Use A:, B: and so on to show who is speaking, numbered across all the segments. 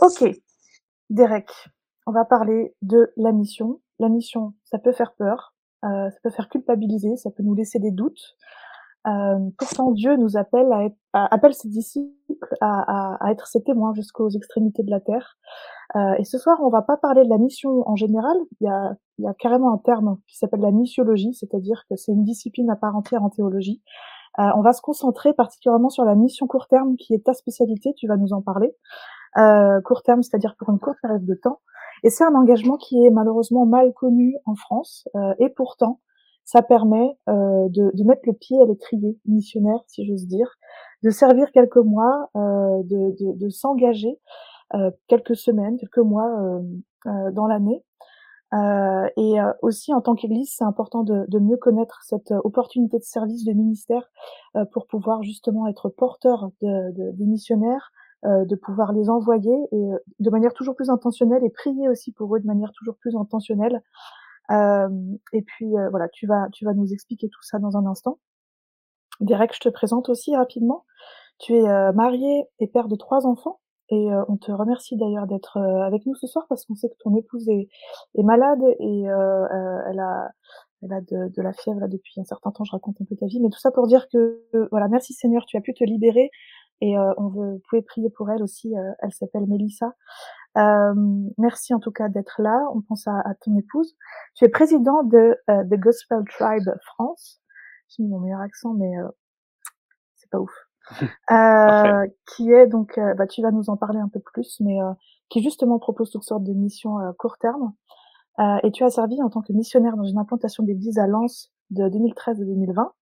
A: Ok, Derek, on va parler de la mission. La mission, ça peut faire peur, euh, ça peut faire culpabiliser, ça peut nous laisser des doutes. Euh, pourtant, Dieu nous appelle à, être, appelle ses disciples à, être ses témoins jusqu'aux extrémités de la terre. Euh, et ce soir, on va pas parler de la mission en général. Il y a, il y a carrément un terme qui s'appelle la missiologie, c'est-à-dire que c'est une discipline à part entière en théologie. Euh, on va se concentrer particulièrement sur la mission court terme, qui est ta spécialité. Tu vas nous en parler. Euh, court terme, c'est-à-dire pour une courte période de temps. Et c'est un engagement qui est malheureusement mal connu en France, euh, et pourtant, ça permet euh, de, de, mettre le pied à l'étrier missionnaire, si j'ose dire, de servir quelques mois, euh, de, de, de s'engager euh, quelques semaines, quelques mois euh, dans l'année. et aussi en tant qu'Église, c'est important de, mieux connaître cette opportunité de service de ministère pour pouvoir justement être porteur de, des missionnaires, de pouvoir les envoyer et euh, de manière toujours plus intentionnelle et prier aussi pour eux de manière toujours plus intentionnelle. Euh, et puis voilà, tu vas tu vas nous expliquer tout ça dans un instant. Derek, je te présente aussi rapidement. Tu es marié et père de trois enfants. Et on te remercie d'ailleurs d'être avec nous ce soir parce qu'on sait que ton épouse est, est malade et elle a elle a de, la fièvre depuis un certain temps. Je raconte un peu ta vie, mais tout ça pour dire que voilà, merci Seigneur, tu as pu te libérer et euh, on veut, vous pouvez prier pour elle aussi. Euh, elle s'appelle Mélissa. Euh, merci en tout cas d'être là. On pense à, à, ton épouse. Tu es président de The Gospel Tribe France. J'ai mis mon meilleur accent, mais c'est pas ouf. euh, qui est donc, bah, tu vas nous en parler un peu plus, mais qui justement propose toutes sortes de missions court terme. et tu as servi en tant que missionnaire dans une implantation d'église à Lens de 2013 à 2020.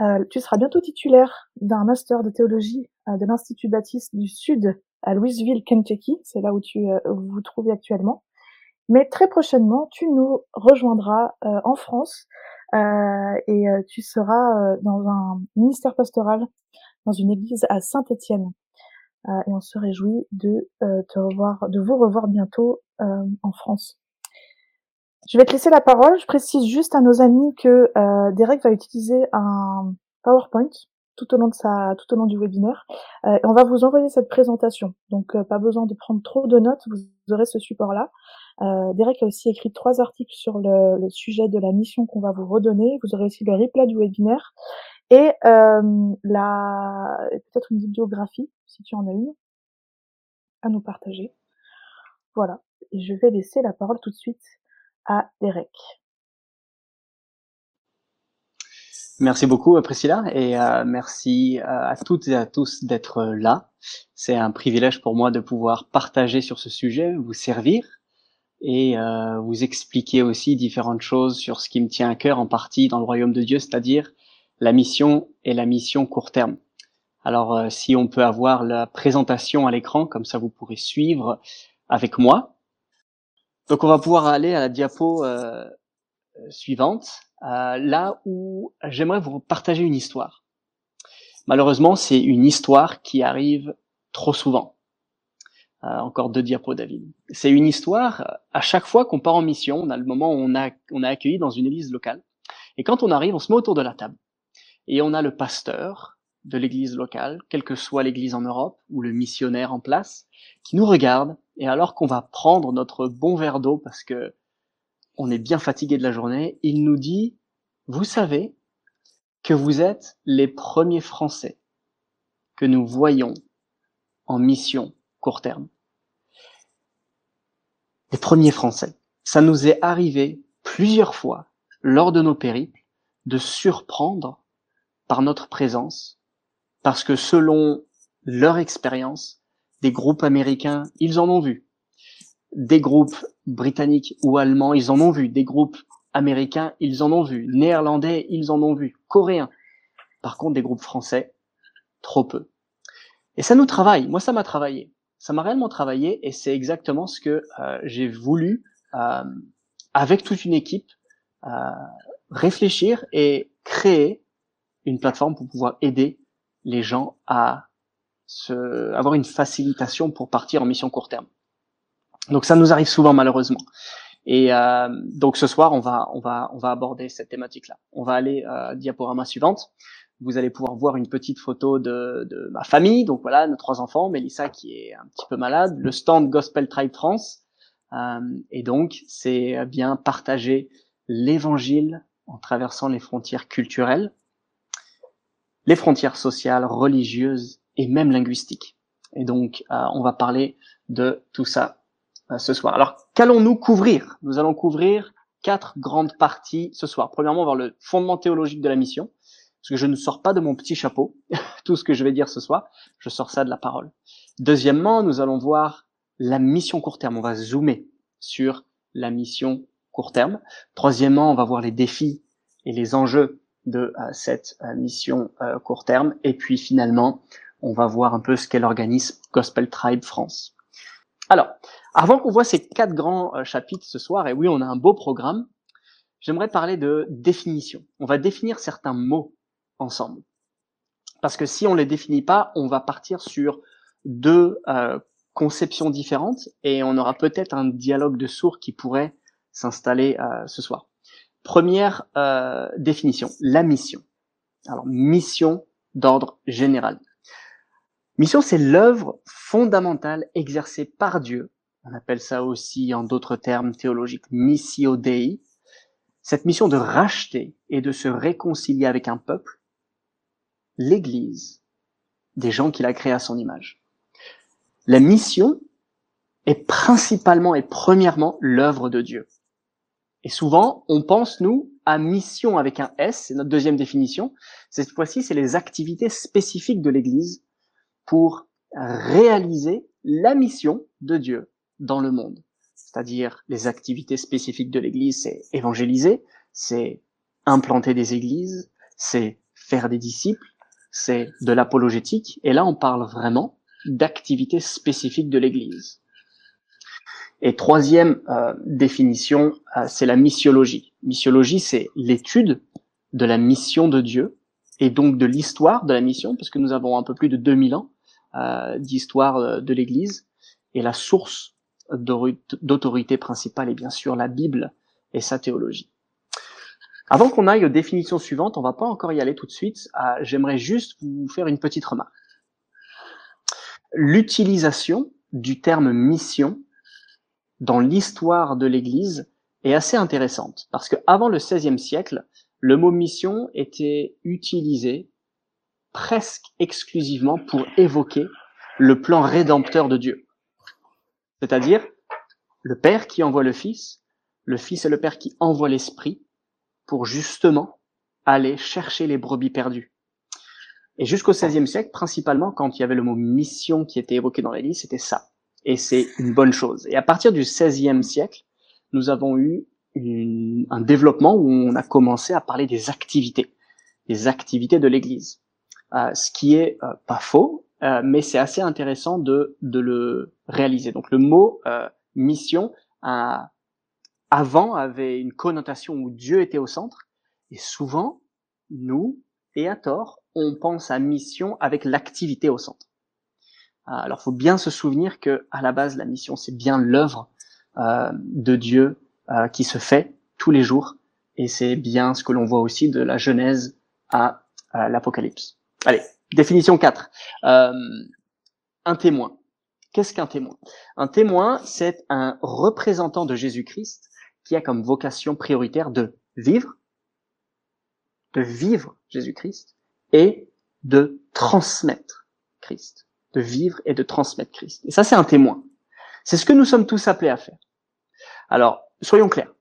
A: Euh, tu seras bientôt titulaire d'un master de théologie euh, de l'Institut Baptiste du Sud à Louisville, Kentucky. C'est là où tu euh, vous, vous trouvez actuellement. Mais très prochainement, tu nous rejoindras en France et tu seras dans un ministère pastoral dans une église à Saint-Étienne. et on se réjouit de te revoir, de vous revoir bientôt en France. Je vais te laisser la parole. Je précise juste à nos amis que euh, Derek va utiliser un PowerPoint tout au long de sa, tout au long du webinaire. Euh, on va vous envoyer cette présentation. Donc euh, pas besoin de prendre trop de notes. Vous aurez ce support-là. Euh, Derek a aussi écrit trois articles sur le, sujet de la mission qu'on va vous redonner. Vous aurez aussi le replay du webinaire et la peut-être une bibliographie si tu en as une à nous partager. Voilà. Et je vais laisser la parole tout de suite à Derek.
B: Merci beaucoup Priscilla et euh, merci euh, à toutes et à tous d'être là. C'est un privilège pour moi de pouvoir partager sur ce sujet, vous servir et euh, vous expliquer aussi différentes choses sur ce qui me tient à cœur en partie dans le royaume de Dieu, c'est-à-dire la mission et la mission court terme. Alors si on peut avoir la présentation à l'écran, comme ça vous pourrez suivre avec moi. Donc on va pouvoir aller à la diapo euh, suivante, euh, là où j'aimerais vous partager une histoire. Malheureusement, c'est une histoire qui arrive trop souvent. Euh, encore deux diapos, David. C'est une histoire, à chaque fois qu'on part en mission, on a le moment où on a, on a accueilli dans une église locale. Et quand on arrive, on se met autour de la table. Et on a le pasteur de l'église locale, quelle que soit l'église en Europe, ou le missionnaire en place, qui nous regarde et alors qu'on va prendre notre bon verre d'eau parce que on est bien fatigué de la journée, il nous dit, vous savez que vous êtes les premiers Français que nous voyons en mission court terme. Les premiers Français. Ça nous est arrivé plusieurs fois lors de nos périples de surprendre par notre présence parce que selon leur expérience, des groupes américains, ils en ont vu. Des groupes britanniques ou allemands, ils en ont vu. Des groupes américains, ils en ont vu. Néerlandais, ils en ont vu. Coréens. Par contre, des groupes français, trop peu. Et ça nous travaille. Moi, ça m'a travaillé. ça m'a réellement travaillé et c'est exactement ce que euh, j'ai voulu, euh, avec toute une équipe, euh, réfléchir et créer une plateforme pour pouvoir aider les gens à se, avoir une facilitation pour partir en mission court terme. Donc ça nous arrive souvent malheureusement. Et euh, donc ce soir, on va, on va, on va aborder cette thématique-là. On va aller euh, diaporama suivante. Vous allez pouvoir voir une petite photo de, de ma famille. Donc voilà, nos trois enfants, Mélissa qui est un petit peu malade, le stand Gospel Tribe France. Euh, et donc c'est bien partager l'évangile en traversant les frontières culturelles, les frontières sociales, religieuses et même linguistiques. Et donc euh, on va parler de tout ça ce soir. Alors, qu'allons-nous couvrir? Nous allons couvrir quatre grandes parties ce soir. Premièrement, voir le fondement théologique de la mission, parce que je ne sors pas de mon petit chapeau tout ce que je vais dire ce soir, je sors ça de la parole. Deuxièmement, nous allons voir la mission court terme. On va zoomer sur la mission court terme. Troisièmement, on va voir les défis et les enjeux de euh, cette euh, mission court terme. Et puis finalement, on va voir un peu ce qu'est l'organisme Gospel Tribe France. Alors, avant qu'on voit ces quatre grands euh, chapitres ce soir, et oui, on a un beau programme, j'aimerais parler de définition. On va définir certains mots ensemble. Parce que si on les définit pas, on va partir sur deux euh, conceptions différentes et on aura peut-être un dialogue de sourds qui pourrait s'installer euh, ce soir. Première définition, la mission. Alors, mission d'ordre général. Mission, c'est l'œuvre fondamentale exercée par Dieu. On appelle ça aussi, en d'autres termes théologiques, missio Dei. Cette mission de racheter et de se réconcilier avec un peuple, l'Église, des gens qu'il a créés à son image. La mission est principalement et premièrement l'œuvre de Dieu. Et souvent, on pense, nous, à mission avec un S, c'est notre deuxième définition. Cette fois-ci, c'est les activités spécifiques de l'Église pour réaliser la mission de Dieu dans le monde. C'est-à-dire les activités spécifiques de l'Église, c'est évangéliser, c'est implanter des églises, c'est faire des disciples, c'est de l'apologétique. Et là, on parle vraiment d'activités spécifiques de l'Église. Et troisième euh, définition, euh, c'est la missiologie. Missiologie, c'est l'étude de la mission de Dieu et donc de l'histoire de la mission, parce que nous avons un peu plus de 2000 ans d'histoire euh, de l'Église. Et la source d'autorité principale est bien sûr la Bible et sa théologie. Avant qu'on aille aux définitions suivantes, on va pas encore y aller tout de suite. Euh, j'aimerais juste vous faire une petite remarque. L'utilisation du terme mission dans l'histoire de l'Église est assez intéressante parce que avant le XVIe siècle, le mot mission était utilisé presque exclusivement pour évoquer le plan rédempteur de Dieu. C'est-à-dire le Père qui envoie le Fils, le Fils et le Père qui envoient l'Esprit pour justement aller chercher les brebis perdues. Et jusqu'au XVIe siècle, principalement, quand il y avait le mot mission qui était évoqué dans l'Église, c'était ça. Et c'est une bonne chose. Et à partir du XVIe siècle, nous avons eu un développement où on a commencé à parler des activités, des activités de l'Église. Euh, ce qui est euh, pas faux, euh, mais c'est assez intéressant de, de le réaliser. Donc le mot mission avant avait une connotation où Dieu était au centre, et souvent, nous, et à tort, on pense à mission avec l'activité au centre. Alors, faut bien se souvenir que à la base, la mission, c'est bien l'œuvre euh, de Dieu euh, qui se fait tous les jours, et c'est bien ce que l'on voit aussi de la Genèse à l'Apocalypse. Allez, définition 4. Euh, un témoin. Qu'est-ce qu'un témoin? Un témoin, c'est un représentant de Jésus-Christ qui a comme vocation prioritaire de vivre, de vivre Jésus-Christ et de transmettre Christ. De vivre et de transmettre Christ. Et ça, c'est un témoin. C'est ce que nous sommes tous appelés à faire. Alors, soyons clairs.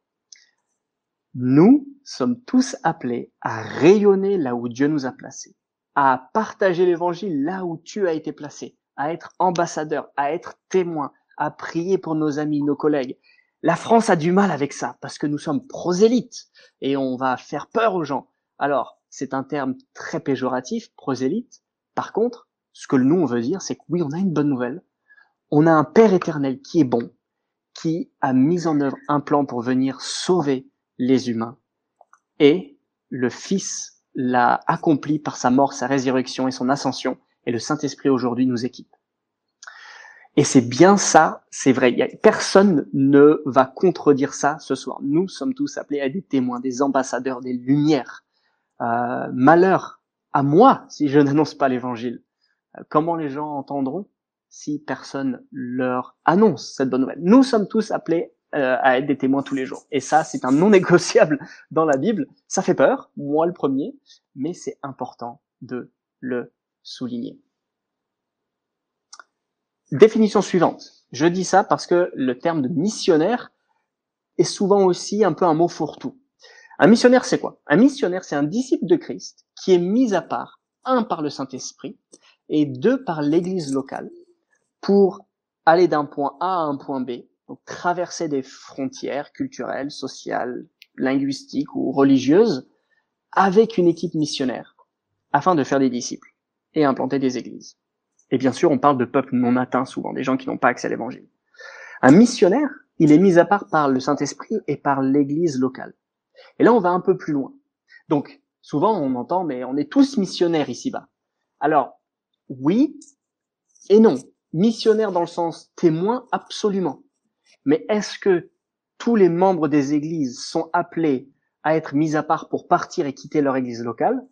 B: Nous sommes tous appelés à rayonner là où Dieu nous a placés à partager l'évangile là où tu as été placé, à être ambassadeur, à être témoin, à prier pour nos amis, nos collègues. La France a du mal avec ça parce que nous sommes prosélytes et on va faire peur aux gens. Alors, c'est un terme très péjoratif, prosélyte. Par contre, ce que nous on veut dire, c'est que oui, on a une bonne nouvelle. on a un Père éternel qui est bon, qui a mis en œuvre un plan pour venir sauver les humains. Et le Fils l'a accompli par sa mort, sa résurrection et son ascension. Et le Saint-Esprit aujourd'hui nous équipe. Et c'est bien ça, c'est vrai. Personne ne va contredire ça ce soir. Nous sommes tous appelés à des témoins, des ambassadeurs, des lumières. Euh, malheur à moi si je n'annonce pas l'évangile. Euh, comment les gens entendront si personne leur annonce cette bonne nouvelle? Nous sommes tous appelés euh, à être des témoins tous les jours. Et ça, c'est un non négociable dans la Bible. Ça fait peur, moi le premier, mais c'est important de le souligner. Définition suivante. Je dis ça parce que le terme de missionnaire est souvent aussi un peu un mot fourre-tout. Un missionnaire, c'est quoi? Un missionnaire, c'est un disciple de Christ qui est mis à part, un par le Saint-Esprit et deux par l'Église locale, pour aller d'un point A à un point B, donc traverser des frontières culturelles, sociales, linguistiques ou religieuses, avec une équipe missionnaire, afin de faire des disciples et implanter des églises. Et bien sûr, on parle de peuples non atteints souvent, des gens qui n'ont pas accès à l'évangile. Un missionnaire, il est mis à part par le Saint-Esprit et par l'église locale. Et là, on va un peu plus loin. Donc, souvent, on entend, mais on est tous missionnaires ici-bas. Alors, oui et non. Missionnaire dans le sens témoin, absolument. Mais est-ce que tous les membres des églises sont appelés à être mis à part pour partir et quitter leur église locale?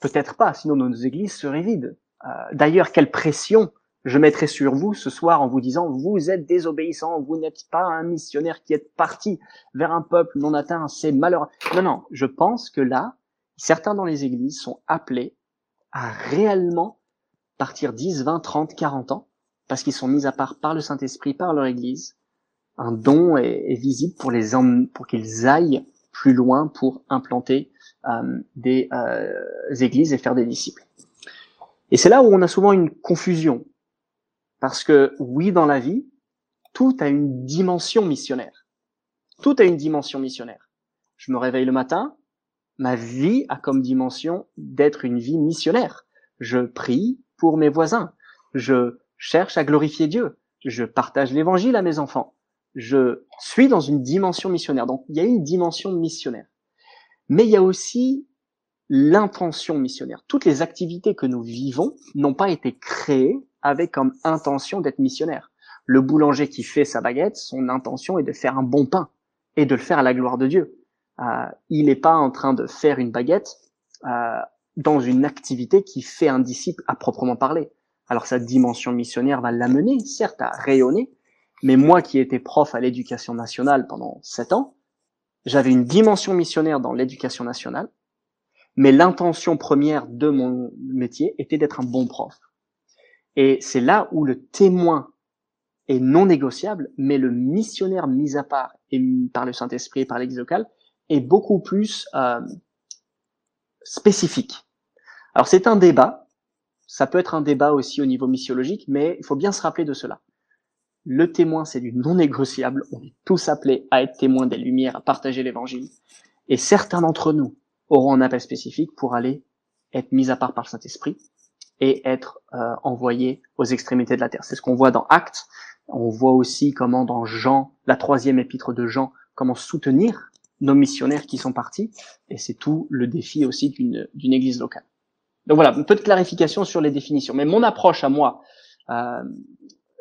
B: Peut-être pas, sinon nos églises seraient vides. Euh, d'ailleurs, quelle pression je mettrai sur vous ce soir en vous disant vous êtes désobéissant, vous n'êtes pas un missionnaire qui est parti vers un peuple non atteint, c'est malheureux. Non, non, je pense que là, certains dans les églises sont appelés à réellement partir 10, 20, 30, 40 ans, parce qu'ils sont mis à part par le Saint-Esprit, par leur église. Un don est, visible pour les pour qu'ils aillent plus loin pour implanter euh, des euh, églises et faire des disciples. Et c'est là où on a souvent une confusion. Parce que oui, dans la vie, tout a une dimension missionnaire. Tout a une dimension missionnaire. Je me réveille le matin, ma vie a comme dimension d'être une vie missionnaire. Je prie pour mes voisins. Je cherche à glorifier Dieu. Je partage l'évangile à mes enfants. Je suis dans une dimension missionnaire. Donc, il y a une dimension missionnaire. Mais il y a aussi l'intention missionnaire. Toutes les activités que nous vivons n'ont pas été créées avec comme intention d'être missionnaire. Le boulanger qui fait sa baguette, son intention est de faire un bon pain et de le faire à la gloire de Dieu. Euh, il n'est pas en train de faire une baguette euh, dans une activité qui fait un disciple à proprement parler. Alors sa dimension missionnaire va l'amener, certes, à rayonner, mais moi qui étais prof à l'éducation nationale pendant sept ans, j'avais une dimension missionnaire dans l'éducation nationale, mais l'intention première de mon métier était d'être un bon prof. Et c'est là où le témoin est non négociable, mais le missionnaire mis à part et par le Saint-Esprit et par l'Église locale est beaucoup plus euh, spécifique. Alors c'est un débat, ça peut être un débat aussi au niveau missiologique, mais il faut bien se rappeler de cela. Le témoin, c'est du non négociable. On est tous appelés à être témoins des lumières, à partager l'évangile. Et certains d'entre nous auront un appel spécifique pour aller être mis à part par le Saint-Esprit et être euh, envoyés aux extrémités de la terre. C'est ce qu'on voit dans Actes. On voit aussi comment dans Jean, la troisième épître de Jean, comment soutenir nos missionnaires qui sont partis. Et c'est tout le défi aussi d'une, d'une église locale. Donc voilà, un peu de clarification sur les définitions. Mais mon approche à moi, euh,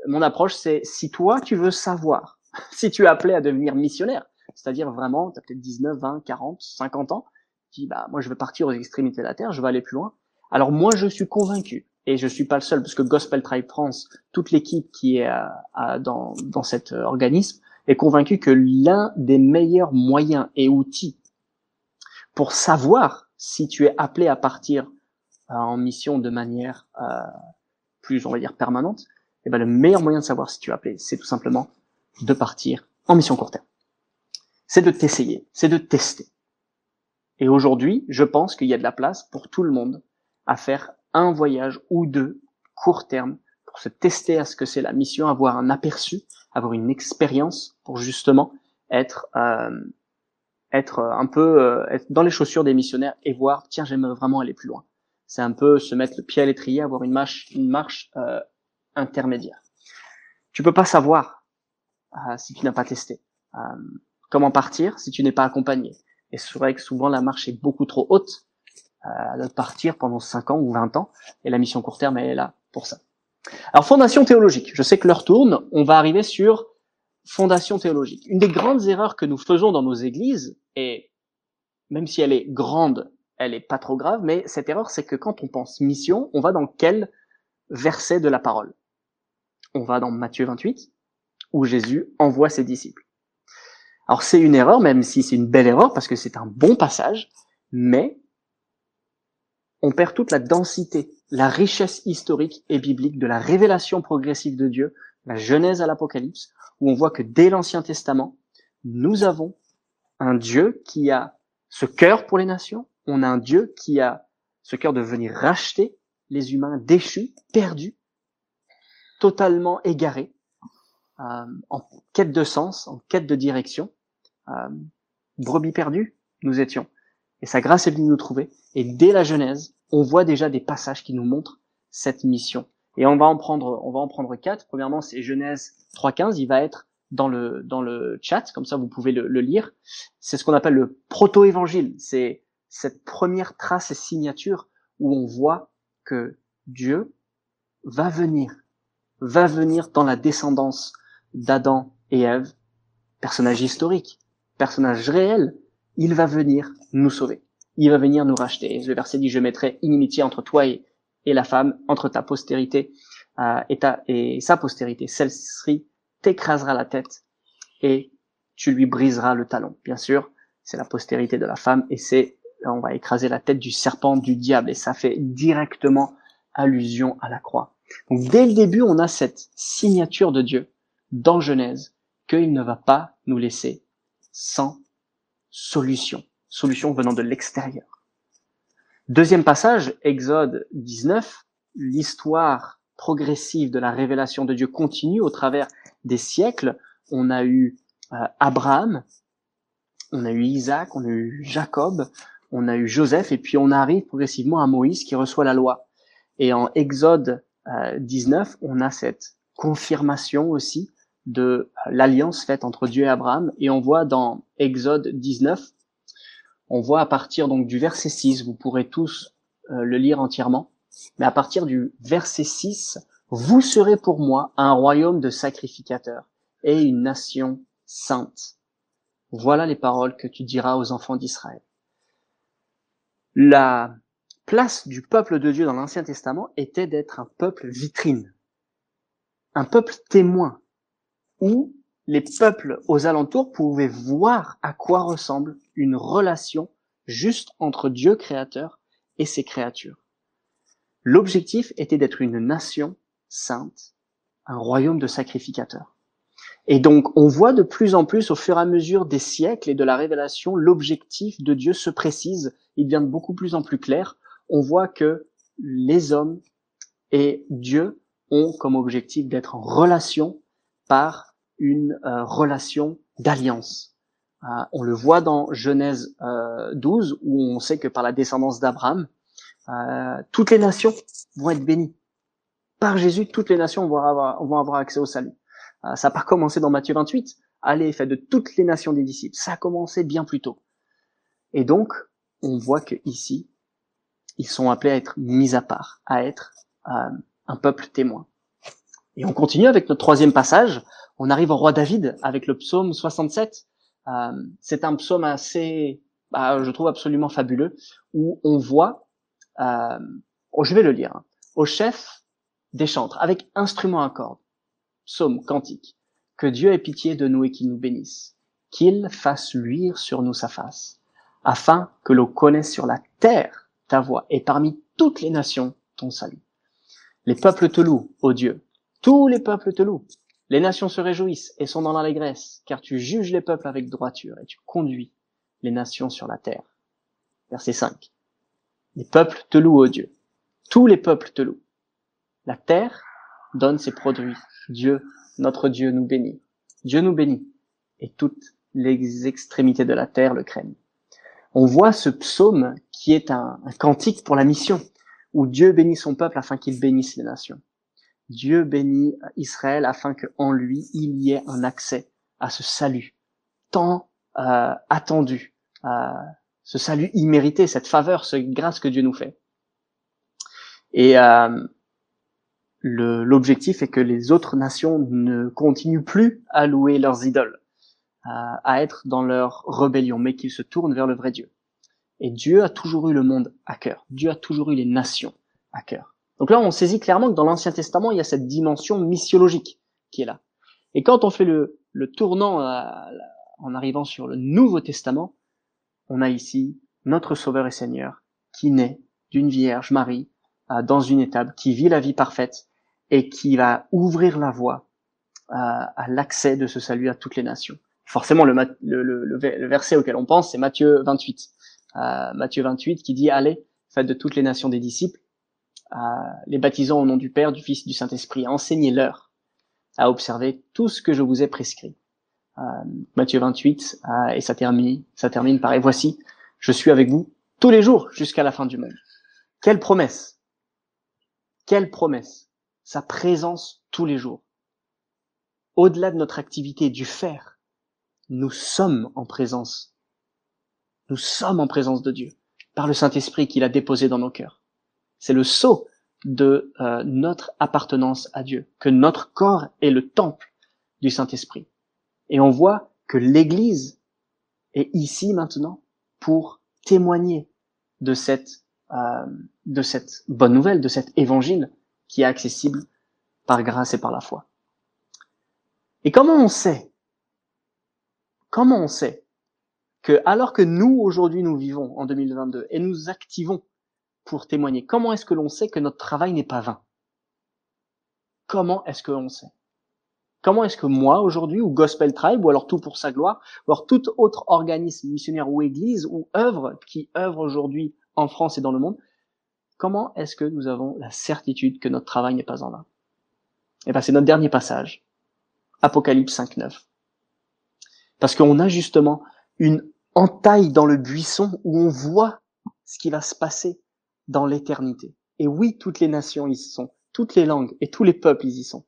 B: mon approche, c'est si toi, tu veux savoir, si tu es appelé à devenir missionnaire, c'est-à-dire vraiment, tu as peut-être 19, 20, 40, 50 ans, dis, bah, moi, je veux partir aux extrémités de la Terre, je veux aller plus loin. Alors moi, je suis convaincu, et je suis pas le seul, parce que Gospel Tribe France, toute l'équipe qui est euh, dans, dans cet euh, organisme, est convaincu que l'un des meilleurs moyens et outils pour savoir si tu es appelé à partir en mission de manière plus, on va dire, permanente, eh ben, le meilleur moyen de savoir si tu es appelé, c'est tout simplement de partir en mission court terme. C'est de t'essayer, c'est de tester. Et aujourd'hui, je pense qu'il y a de la place pour tout le monde à faire un voyage ou deux court terme pour se tester à ce que c'est la mission, avoir un aperçu, avoir une expérience pour justement être euh, être un peu euh, être dans les chaussures des missionnaires et voir tiens j'aime vraiment aller plus loin. C'est un peu se mettre le pied à l'étrier, avoir une marche une marche euh, intermédiaire. Tu peux pas savoir euh, si tu n'as pas testé. Euh, comment partir si tu n'es pas accompagné? Et c'est vrai que souvent la marche est beaucoup trop haute euh, de partir pendant 5 ans ou 20 ans, et la mission court terme, elle est là pour ça. Alors, fondation théologique. Je sais que l'heure tourne, on va arriver sur fondation théologique. Une des grandes erreurs que nous faisons dans nos églises, et même si elle est grande, elle est pas trop grave, mais cette erreur, c'est que quand on pense mission, on va dans quel verset de la parole? On va dans Matthieu 28, où Jésus envoie ses disciples. Alors c'est une erreur, même si c'est une belle erreur, parce que c'est un bon passage, mais on perd toute la densité, la richesse historique et biblique de la révélation progressive de Dieu, la Genèse à l'Apocalypse, où on voit que dès l'Ancien Testament, nous avons un Dieu qui a ce cœur pour les nations, on a un Dieu qui a ce cœur de venir racheter les humains déchus, perdus, totalement égarés, euh, en quête de sens, en quête de direction, euh, brebis perdus, nous étions. Et sa grâce est venue nous trouver. Et dès la Genèse, on voit déjà des passages qui nous montrent cette mission. Et on va en prendre, on va en prendre quatre. Premièrement, c'est Genèse 3.15. Il va être dans le, dans le chat. Comme ça, vous pouvez le, le lire. C'est ce qu'on appelle le proto-évangile. C'est cette première trace et signature où on voit que Dieu va venir, va venir dans la descendance d'Adam et Ève, personnage historique, personnage réel, il va venir nous sauver. Il va venir nous racheter. Le verset dit, je mettrai inimitié entre toi et, la femme, entre ta postérité euh, et, ta, et sa postérité. Celle-ci t'écrasera la tête et tu lui briseras le talon. Bien sûr, c'est la postérité de la femme et c'est on va écraser la tête du serpent du diable et ça fait directement allusion à la croix. Donc dès le début, on a cette signature de Dieu dans Genèse qu'il ne va pas nous laisser sans solution, solution venant de l'extérieur. Deuxième passage, Exode 19, l'histoire progressive de la révélation de Dieu continue au travers des siècles. On a eu euh, Abraham, on a eu Isaac, on a eu Jacob, on a eu Joseph, et puis on arrive progressivement à Moïse qui reçoit la loi. Et en Exode 19, euh, on a cette confirmation aussi de l'alliance faite entre Dieu et Abraham. Et on voit dans Exode 19, on voit à partir donc du verset 6, vous pourrez tous euh, le lire entièrement, mais à partir du verset 6, vous serez pour moi un royaume de sacrificateurs et une nation sainte. Voilà les paroles que tu diras aux enfants d'Israël. La place du peuple de Dieu dans l'Ancien Testament était d'être un peuple vitrine, un peuple témoin, où les peuples aux alentours pouvaient voir à quoi ressemble une relation juste entre Dieu créateur et ses créatures. L'objectif était d'être une nation sainte, un royaume de sacrificateurs. Et donc, on voit de plus en plus, au fur et à mesure des siècles et de la révélation, l'objectif de Dieu se précise, il devient de beaucoup plus en plus clair. On voit que les hommes et Dieu ont comme objectif d'être en relation par une euh, relation d'alliance. Euh, on le voit dans Genèse 12, euh, où on sait que par la descendance d'Abraham, toutes les nations vont être bénies. Par Jésus, toutes les nations vont avoir, vont avoir accès au salut. Ça n'a pas commencé dans Matthieu 28. Allez, faites de toutes les nations des disciples. Ça a commencé bien plus tôt. Et donc, on voit que ici, ils sont appelés à être mis à part, à être un peuple témoin. Et on continue avec notre troisième passage, on arrive au roi David avec le psaume 67. Euh, c'est un psaume assez, bah, je trouve absolument fabuleux, où on voit, euh, oh, je vais le lire, hein, au chef des chantres, avec instrument à cordes, psaume cantique, que Dieu ait pitié de nous et qu'il nous bénisse, qu'il fasse luire sur nous sa face, afin que l'on connaisse sur la terre ta voix et parmi toutes les nations ton salut. Les peuples te louent, ô Dieu, tous les peuples te louent. Les nations se réjouissent et sont dans l'allégresse, car tu juges les peuples avec droiture et tu conduis les nations sur la terre. Verset 5. Les peuples te louent, ô Dieu. Tous les peuples te louent. La terre donne ses produits. Dieu, notre Dieu, nous bénit. Dieu nous bénit. Et toutes les extrémités de la terre le craignent. On voit ce psaume qui est un, un cantique pour la mission, où Dieu bénit son peuple afin qu'il bénisse les nations. Dieu bénit Israël afin qu'en lui il y ait un accès à ce salut tant euh, attendu, euh, ce salut immérité, cette faveur, cette grâce que Dieu nous fait. Et euh, l'objectif est que les autres nations ne continuent plus à louer leurs idoles, à, être dans leur rébellion, mais qu'ils se tournent vers le vrai Dieu. Et Dieu a toujours eu le monde à cœur. Dieu a toujours eu les nations à cœur. Donc là, on saisit clairement que dans l'Ancien Testament, il y a cette dimension missiologique qui est là. Et quand on fait le, le tournant en arrivant sur le Nouveau Testament, on a ici notre Sauveur et Seigneur qui naît d'une Vierge Marie euh, dans une étape, qui vit la vie parfaite et qui va ouvrir la voie euh, à l'accès de ce salut à toutes les nations. Forcément, le, verset auquel on pense, c'est Matthieu 28. Euh, Matthieu 28 qui dit, allez, faites de toutes les nations des disciples, les baptisant au nom du Père, du Fils du Saint-Esprit, enseignez-leur à observer tout ce que je vous ai prescrit. Euh, Matthieu 28, euh, et ça termine, ça termine par, et voici, je suis avec vous tous les jours jusqu'à la fin du monde. Quelle promesse Quelle promesse Sa présence tous les jours. Au-delà de notre activité du faire, nous sommes en présence. Nous sommes en présence de Dieu par le Saint-Esprit qu'il a déposé dans nos cœurs. C'est le sceau de euh, notre appartenance à Dieu, que notre corps est le temple du Saint-Esprit. Et on voit que l'Église est ici maintenant pour témoigner de cette, euh, de cette bonne nouvelle, de cet évangile qui est accessible par grâce et par la foi. Et comment on sait Comment on sait que alors que nous aujourd'hui nous vivons en 2022 et nous activons pour témoigner. Comment est-ce que l'on sait que notre travail n'est pas vain? Comment est-ce que l'on sait? Comment est-ce que moi, aujourd'hui, ou Gospel Tribe, ou alors Tout pour sa gloire, ou alors tout autre organisme missionnaire ou église ou œuvre qui œuvre aujourd'hui en France et dans le monde, comment est-ce que nous avons la certitude que notre travail n'est pas en vain? Eh bien, c'est notre dernier passage. Apocalypse 5.9. Parce qu'on a justement une entaille dans le buisson où on voit ce qui va se passer dans l'éternité. Et oui, toutes les nations y sont, toutes les langues et tous les peuples y sont.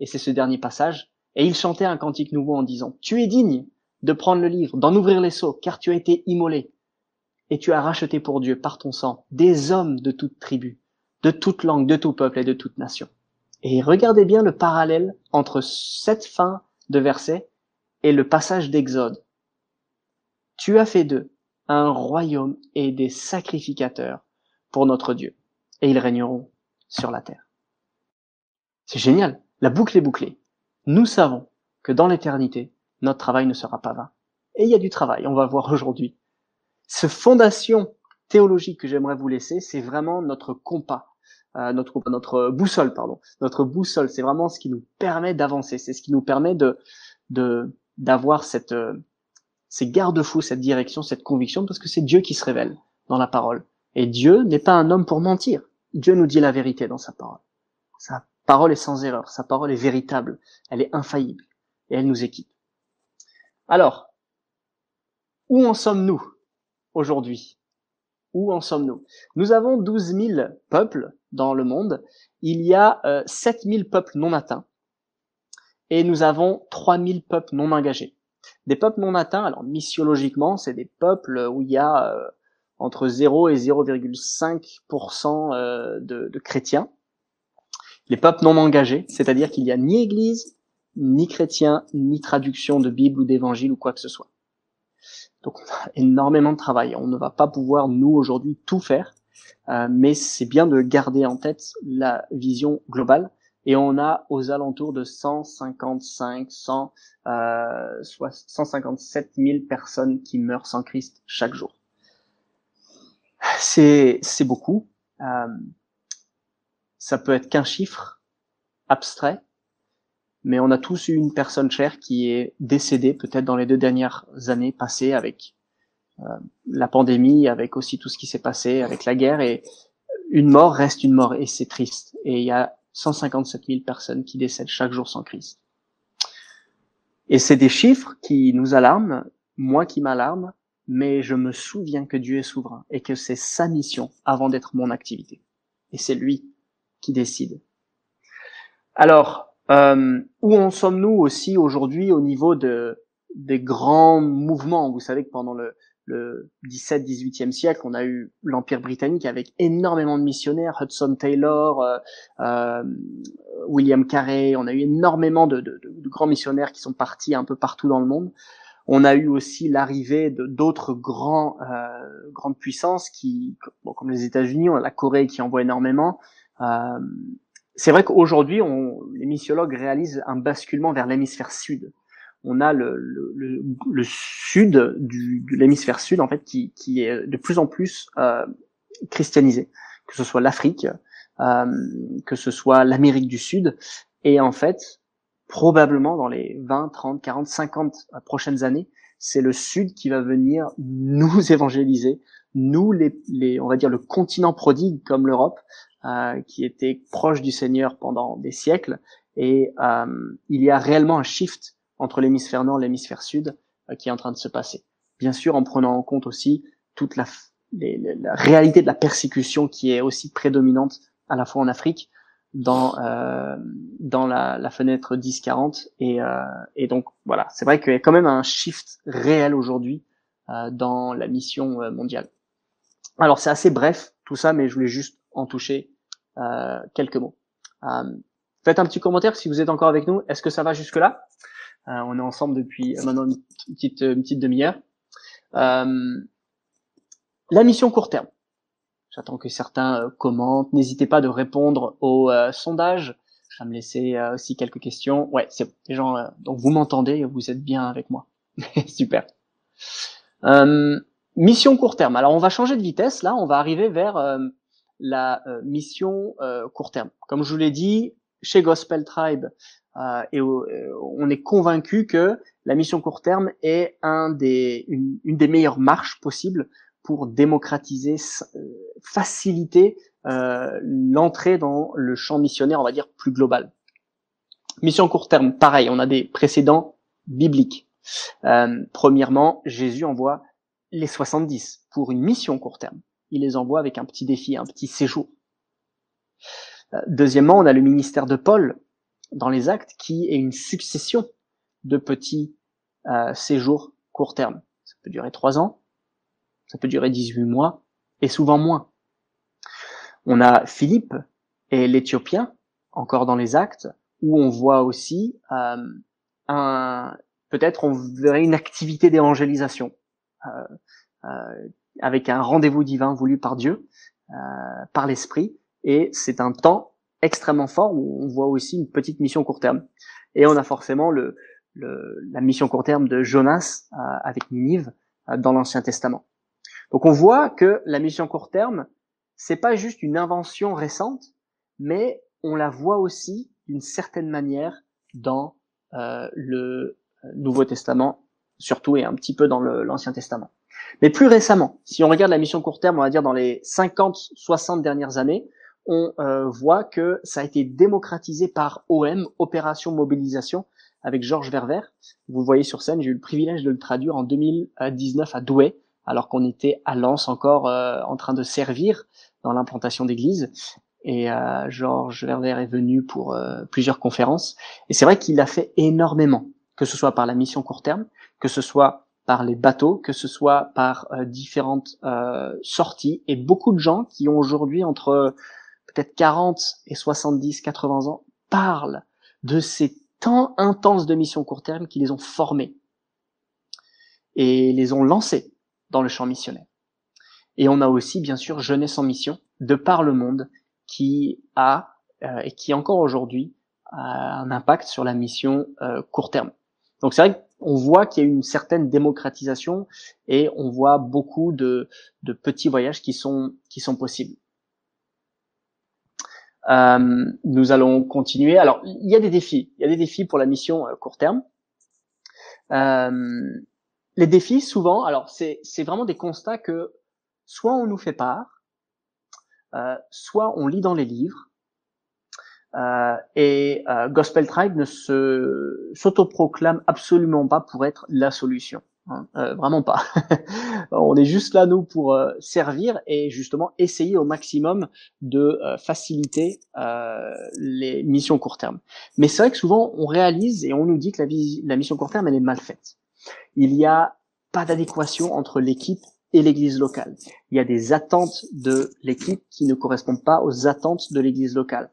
B: Et c'est ce dernier passage. Et il chantait un cantique nouveau en disant, Tu es digne de prendre le livre, d'en ouvrir les seaux, car tu as été immolé. Et tu as racheté pour Dieu, par ton sang, des hommes de toute tribu, de toute langue, de tout peuple et de toute nation. Et regardez bien le parallèle entre cette fin de verset et le passage d'Exode. Tu as fait d'eux un royaume et des sacrificateurs pour notre Dieu, et ils régneront sur la terre. C'est génial, la boucle est bouclée. Nous savons que dans l'éternité, notre travail ne sera pas vain. Et il y a du travail, on va voir aujourd'hui. Ce fondation théologique que j'aimerais vous laisser, c'est vraiment notre compas, euh, notre notre boussole, pardon, notre boussole. C'est vraiment ce qui nous permet d'avancer. C'est ce qui nous permet de d'avoir cette euh, ces garde-fous, cette direction, cette conviction, parce que c'est Dieu qui se révèle dans la parole. Et Dieu n'est pas un homme pour mentir. Dieu nous dit la vérité dans sa parole. Sa parole est sans erreur, sa parole est véritable, elle est infaillible, et elle nous équipe. Alors, où en sommes-nous? Aujourd'hui Où en sommes-nous? Nous avons 12 000 peuples dans le monde, il y a euh, 7 000 peuples non atteints, et nous avons 3 000 peuples non engagés. Des peuples non atteints, alors missiologiquement, c'est des peuples où il y a euh, entre 0 et 0,5% euh, de, de chrétiens. Les peuples non engagés, c'est-à-dire qu'il n'y a ni église, ni chrétien, ni traduction de Bible ou d'évangile ou quoi que ce soit. Donc on a énormément de travail. On ne va pas pouvoir, nous, aujourd'hui, tout faire, euh, mais c'est bien de garder en tête la vision globale. Et on a aux alentours de 155, 100, euh, 157 000 personnes qui meurent sans Christ chaque jour c'est c'est beaucoup. Euh, ça peut être qu'un chiffre abstrait, mais on a tous eu une personne chère qui est décédée peut-être dans les deux dernières années passées avec euh, la pandémie, avec aussi tout ce qui s'est passé, avec la guerre, et une mort reste une mort, et c'est triste. Et il y a 157 000 personnes qui décèdent chaque jour sans Christ. Et c'est des chiffres qui nous alarment, moi qui m'alarme, mais je me souviens que Dieu est souverain et que c'est sa mission avant d'être mon activité. Et c'est lui qui décide. Alors, euh, où en sommes-nous aussi aujourd'hui au niveau de des grands mouvements? Vous savez que pendant le, le 17-18e siècle, on a eu l'Empire britannique avec énormément de missionnaires, Hudson Taylor, euh, euh, William Carey, on a eu énormément de, de, de, grands missionnaires qui sont partis un peu partout dans le monde. On a eu aussi l'arrivée d'autres grands euh, grandes puissances qui, bon, comme les États-Unis, on a la Corée qui envoie énormément. Euh, c'est vrai qu'aujourd'hui, on, les missiologues réalisent un basculement vers l'hémisphère sud. On a le, le, le, sud du, de l'hémisphère sud en fait qui, qui, est de plus en plus euh, christianisé, que ce soit l'Afrique, euh, que ce soit l'Amérique du Sud, et en fait probablement dans les 20, 30, 40, 50 prochaines années, c'est le Sud qui va venir nous évangéliser, nous les, les on va dire le continent prodigue comme l'Europe, euh, qui était proche du Seigneur pendant des siècles, et euh, il y a réellement un shift entre l'hémisphère nord et l'hémisphère sud euh, qui est en train de se passer. Bien sûr, en prenant en compte aussi toute la, la réalité de la persécution qui est aussi prédominante à la fois en Afrique, dans euh, dans la, la fenêtre 10-40 et, euh, et donc voilà, c'est vrai qu'il y a quand même un shift réel aujourd'hui euh, dans la mission mondiale. Alors c'est assez bref tout ça, mais je voulais juste en toucher euh, quelques mots. faites un petit commentaire si vous êtes encore avec nous. Est-ce que ça va jusque là euh, on est ensemble depuis euh, maintenant une petite, une petite demi-heure. Euh, la mission court terme. J'attends que certains commentent. N'hésitez pas de répondre au sondage. Je vais me laisser aussi quelques questions. Ouais, c'est les gens. donc vous m'entendez, vous êtes bien avec moi. Super. Mission court terme. Alors on va changer de vitesse. Là, on va arriver vers la mission court terme. Comme je vous l'ai dit, chez Gospel Tribe, euh, et euh, on est convaincu que la mission court terme est un des, une, des meilleures marches possibles pour démocratiser, euh, faciliter l'entrée dans le champ missionnaire, on va dire, plus global. Mission court terme, pareil, on a des précédents bibliques. premièrement, Jésus envoie les 70 pour une mission court terme. Il les envoie avec un petit défi, un petit séjour. deuxièmement, on a le ministère de Paul dans les actes qui est une succession de petits euh, séjours court terme. Ça peut durer trois ans, ça peut durer 18 mois, et souvent moins. On a Philippe et l'Éthiopien, encore dans les actes, où on voit aussi euh, un, peut-être on verrait une activité d'évangélisation euh, euh, avec un rendez-vous divin voulu par Dieu, euh, par l'Esprit, et c'est un temps extrêmement fort où on voit aussi une petite mission court terme. Et on a forcément le, le la mission court terme de Jonas euh, avec Ninive euh, dans l'Ancien Testament. Donc on voit que la mission court terme, c'est pas juste une invention récente, mais on la voit aussi d'une certaine manière dans euh, le Nouveau Testament, surtout et un petit peu dans l'Ancien Testament. Mais plus récemment, si on regarde la mission court terme, on va dire dans les 50, 60 dernières années, on euh, voit que ça a été démocratisé par OM, Opération Mobilisation, avec Georges Verver. Vous le voyez sur scène, j'ai eu le privilège de le traduire en 2019 à Douai, alors qu'on était à Lens encore euh, en train de servir dans l'implantation d'église. Et euh, Georges Verver est venu pour plusieurs conférences. Et c'est vrai qu'il a fait énormément, que ce soit par la mission court terme, que ce soit par les bateaux, que ce soit par différentes sorties, et beaucoup de gens qui ont aujourd'hui entre peut-être 40 et 70, 80 ans, parlent de ces temps intenses de mission court terme qui les ont formés et les ont lancés dans le champ missionnaire. Et on a aussi, bien sûr, Jeunesse en mission, de par le monde, qui a, euh, et qui encore aujourd'hui, a un impact sur la mission euh, court terme. Donc c'est vrai qu'on voit qu'il y a une certaine démocratisation et on voit beaucoup de, petits voyages qui sont, qui sont possibles. Euh, nous allons continuer. Alors, il y a des défis. Il y a des défis pour la mission euh, court terme. Euh, les défis, souvent, alors c'est vraiment des constats que soit on nous fait part, euh, soit on lit dans les livres. Euh, et Gospel Tribe ne se s'autoproclame absolument pas pour être la solution. Hein, euh, vraiment pas. on est juste là nous pour euh, servir et justement essayer au maximum de euh, faciliter les missions court terme. Mais c'est vrai que souvent on réalise et on nous dit que la, la mission court terme elle est mal faite. Il y a pas d'adéquation entre l'équipe et l'église locale. Il y a des attentes de l'équipe qui ne correspondent pas aux attentes de l'église locale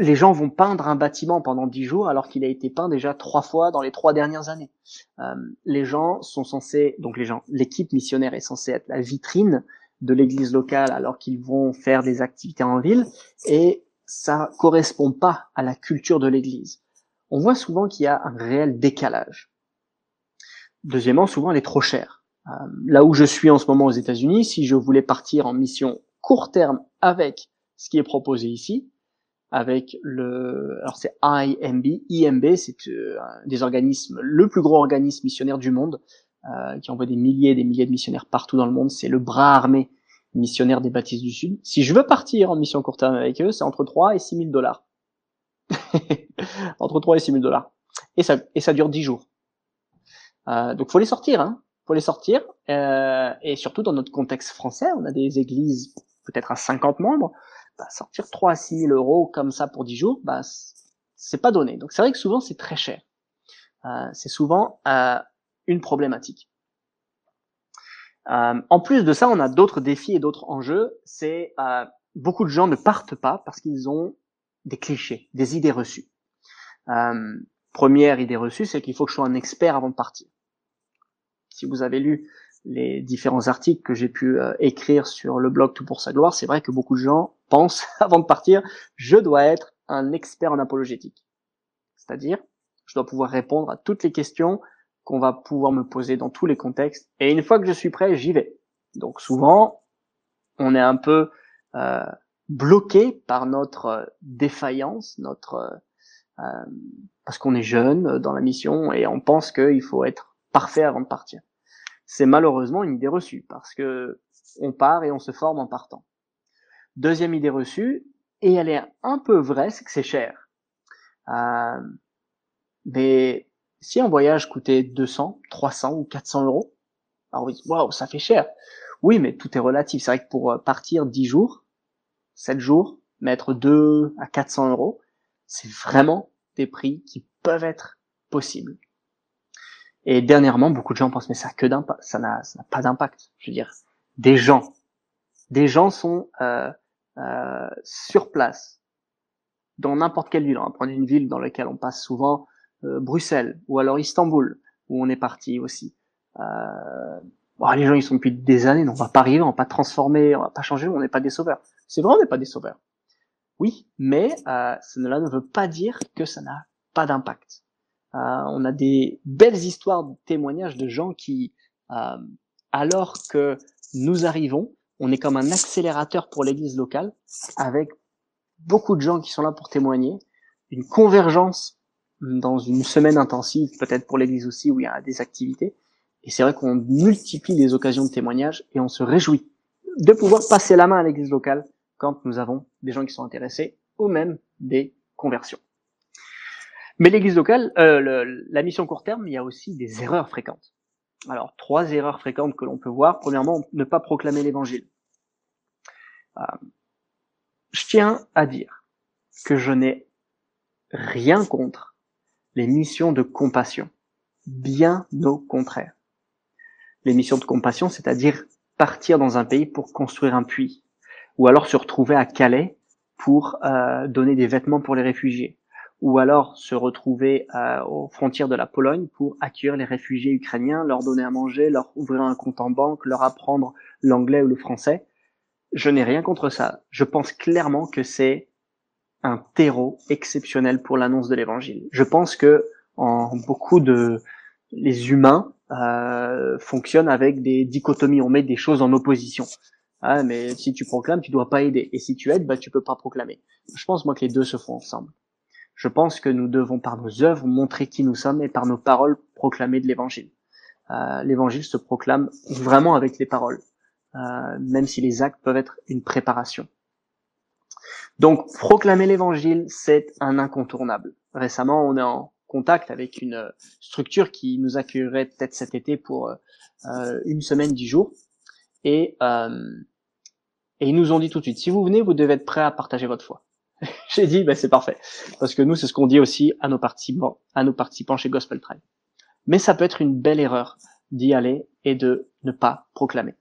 B: les gens vont peindre un bâtiment pendant dix jours alors qu'il a été peint déjà trois fois dans les trois dernières années. Euh, les gens sont censés, donc les gens, l'équipe missionnaire est censée être la vitrine de l'église locale alors qu'ils vont faire des activités en ville et ça correspond pas à la culture de l'église. On voit souvent qu'il y a un réel décalage. Deuxièmement, souvent elle est trop chère. Euh, là où je suis en ce moment aux États-Unis, si je voulais partir en mission court terme avec ce qui est proposé ici, avec le, alors c'est IMB, IMB, c'est euh, des organismes, le plus gros organisme missionnaire du monde, euh, qui envoie des milliers et des milliers de missionnaires partout dans le monde. C'est le bras armé missionnaire des baptistes du Sud. Si je veux partir en mission court terme avec eux, c'est entre 3 et 6 000 dollars. entre 3 et 6 000 dollars. Et ça, et ça dure 10 jours. Euh, donc faut les sortir, hein. Faut les sortir. Euh, et surtout dans notre contexte français, on a des églises peut-être à 50 membres. Bah, sortir 3 à 6 000 euros comme ça pour 10 jours, bah, c'est pas donné. Donc c'est vrai que souvent c'est très cher. Euh, c'est souvent euh, une problématique. Euh, en plus de ça, on a d'autres défis et d'autres enjeux. C'est euh, beaucoup de gens ne partent pas parce qu'ils ont des clichés, des idées reçues. Euh, première idée reçue, c'est qu'il faut que je sois un expert avant de partir. Si vous avez lu les différents articles que j'ai pu euh, écrire sur le blog Tout pour sa gloire, c'est vrai que beaucoup de gens pensent avant de partir, je dois être un expert en apologétique. C'est-à-dire, je dois pouvoir répondre à toutes les questions qu'on va pouvoir me poser dans tous les contextes. Et une fois que je suis prêt, j'y vais. Donc souvent, on est un peu euh, bloqué par notre euh, défaillance, notre parce qu'on est jeune dans la mission et on pense qu'il faut être parfait avant de partir c'est malheureusement une idée reçue parce que on part et on se forme en partant. Deuxième idée reçue, et elle est un peu vraie, c'est que c'est cher. Euh, mais si un voyage coûtait 200, 300 ou 400 euros, alors oui, waouh, ça fait cher. Oui, mais tout est relatif. C'est vrai que pour euh, partir 10 jours, 7 jours, mettre 2 à 400 euros, c'est vraiment des prix qui peuvent être possibles. Et dernièrement, beaucoup de gens pensent mais ça que ça n'a pas d'impact. Je veux dire, des gens, des gens sont euh, euh, sur place dans n'importe quelle ville. On va prendre une ville dans laquelle on passe souvent, euh, Bruxelles ou alors Istanbul où on est parti aussi. Euh, bon, les gens ils sont depuis des années, on va pas arriver, on va pas transformer, on va pas changer, on n'est pas des sauveurs. C'est vrai, on n'est pas des sauveurs. Oui, mais euh, cela ne veut pas dire que ça n'a pas d'impact. Euh, on a des belles histoires de témoignages de gens qui, euh, alors que nous arrivons, on est comme un accélérateur pour l'église locale, avec beaucoup de gens qui sont là pour témoigner, une convergence dans une semaine intensive, peut-être pour l'église aussi, où il y a des activités. Et c'est vrai qu'on multiplie les occasions de témoignage et on se réjouit de pouvoir passer la main à l'église locale quand nous avons des gens qui sont intéressés ou même des conversions. Mais l'église locale, euh, la mission court terme, il y a aussi des erreurs fréquentes. Alors, trois erreurs fréquentes que l'on peut voir. Premièrement, ne pas proclamer l'évangile. Euh, je tiens à dire que je n'ai rien contre les missions de compassion. Bien au contraire. Les missions de compassion, c'est-à-dire partir dans un pays pour construire un puits, ou alors se retrouver à Calais pour euh, donner des vêtements pour les réfugiés, ou alors se retrouver euh, aux frontières de la Pologne pour accueillir les réfugiés ukrainiens, leur donner à manger, leur ouvrir un compte en banque, leur apprendre l'anglais ou le français. Je n'ai rien contre ça. Je pense clairement que c'est un terreau exceptionnel pour l'annonce de l'évangile. Je pense que en beaucoup de les humains euh, fonctionnent avec des dichotomies. On met des choses en opposition. Ah, mais si tu proclames, tu dois pas aider. Et si tu aides, bah tu peux pas proclamer. Je pense moi que les deux se font ensemble. Je pense que nous devons par nos œuvres montrer qui nous sommes et par nos paroles proclamer de l'évangile. Euh, l'évangile se proclame vraiment avec les paroles, euh, même si les actes peuvent être une préparation. Donc proclamer l'évangile, c'est un incontournable. Récemment, on est en contact avec une structure qui nous accueillerait peut-être cet été pour une semaine, dix jours. Et, et ils nous ont dit tout de suite, si vous venez, vous devez être prêt à partager votre foi. J'ai dit, ben, c'est parfait. Parce que nous, c'est ce qu'on dit aussi à nos participants, à nos participants chez Gospel Tribe. Mais ça peut être une belle erreur d'y aller et de ne pas proclamer.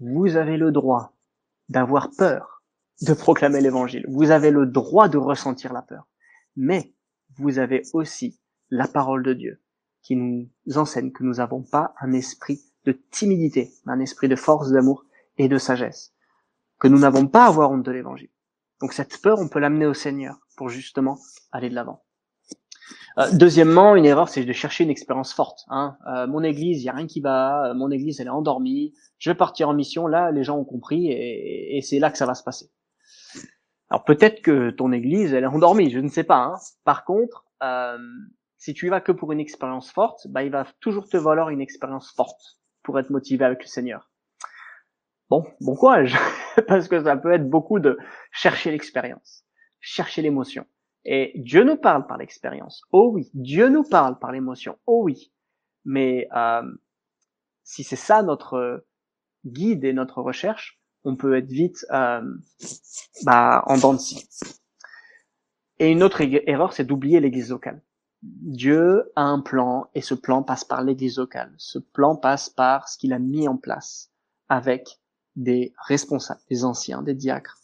B: Vous avez le droit d'avoir peur de proclamer l'évangile. Vous avez le droit de ressentir la peur. Mais vous avez aussi la parole de Dieu qui nous enseigne que nous n'avons pas un esprit de timidité, un esprit de force, d'amour et de sagesse. Que nous n'avons pas à avoir honte de l'évangile. Donc cette peur, on peut l'amener au Seigneur pour justement aller de l'avant. Euh, deuxièmement, une erreur, c'est de chercher une expérience forte. Hein. Euh, mon église, il y a rien qui va. Euh, mon église, elle est endormie. Je vais partir en mission. Là, les gens ont compris et, c'est là que ça va se passer. Alors peut-être que ton église, elle est endormie. Je ne sais pas. Hein. Par contre, si tu y vas que pour une expérience forte, bah, il va toujours te valoir une expérience forte pour être motivé avec le Seigneur. Bon, bon courage, parce que ça peut être beaucoup de chercher l'expérience, chercher l'émotion. Et Dieu nous parle par l'expérience. Oh oui, Dieu nous parle par l'émotion. Oh oui. Mais euh, si c'est ça notre guide et notre recherche, on peut être vite euh, bah, en dents de scie. Et une autre erreur, c'est d'oublier l'église locale. Dieu a un plan et ce plan passe par l'église locale. Ce plan passe par ce qu'il a mis en place avec des responsables, des anciens, des diacres,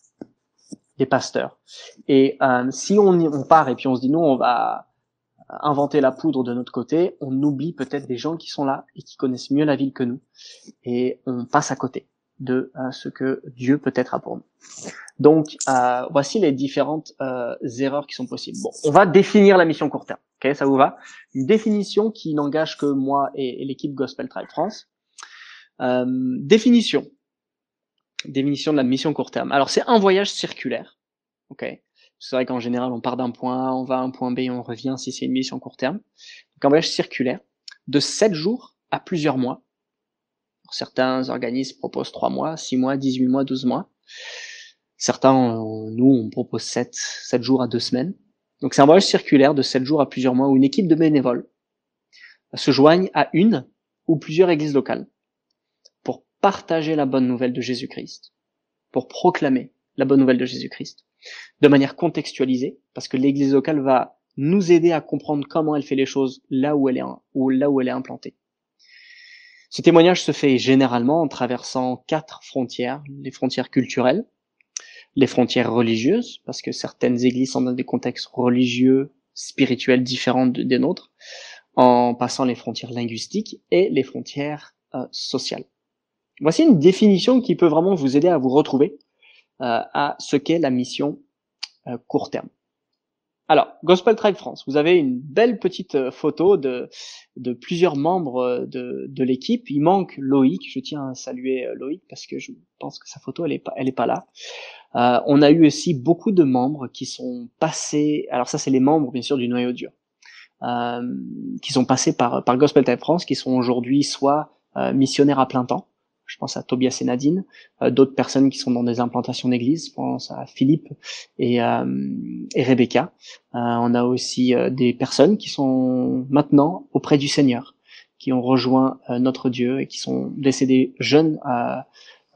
B: des pasteurs. Et euh, si on, on part et puis on se dit non, on va inventer la poudre de notre côté, on oublie peut-être des gens qui sont là et qui connaissent mieux la ville que nous, et on passe à côté de euh, ce que Dieu peut-être a pour nous. Donc, euh, voici les différentes euh, erreurs qui sont possibles. Bon, on va définir la mission court terme. Ok, ça vous va? Une définition qui n'engage que moi et, l'équipe Gospel Tribe France. Euh, définition définition de la mission court terme. Alors c'est un voyage circulaire. Ok? C'est vrai qu'en général on part d'un point A, on va à un point B et on revient si c'est une mission court terme. Donc un voyage circulaire de 7 jours à plusieurs mois. Certains organismes proposent 3 mois, 6 mois, 18 mois, 12 mois. Certains, nous, on propose 7, 7 jours à 2 semaines. Donc c'est un voyage circulaire de 7 jours à plusieurs mois où une équipe de bénévoles se joigne à une ou plusieurs églises locales partager la bonne nouvelle de Jésus-Christ, pour proclamer la bonne nouvelle de Jésus-Christ, de manière contextualisée, parce que l'Église locale va nous aider à comprendre comment elle fait les choses là où elle est, implantée. Ce témoignage se fait généralement en traversant quatre frontières, les frontières culturelles, les frontières religieuses, parce que certaines églises sont dans des contextes religieux, spirituels différents des nôtres, en passant les frontières linguistiques et les frontières euh, sociales. Voici une définition qui peut vraiment vous aider à vous retrouver euh, à ce qu'est la mission euh, court terme. Alors, Gospel Tribe France, vous avez une belle petite euh, photo de, plusieurs membres de, l'équipe. Il manque Loïc, je tiens à saluer Loïc parce que je pense que sa photo, elle est pas, elle est pas là. On a eu aussi beaucoup de membres qui sont passés, alors ça c'est les membres bien sûr du noyau dur, qui sont passés par, par Gospel Tribe France, qui sont aujourd'hui soit missionnaires à plein temps, je pense à Tobias et Nadine, euh, d'autres personnes qui sont dans des implantations d'église, je pense à Philippe et, euh, et Rebecca. Euh, on a aussi des personnes qui sont maintenant auprès du Seigneur, qui ont rejoint notre Dieu et qui sont décédés jeunes.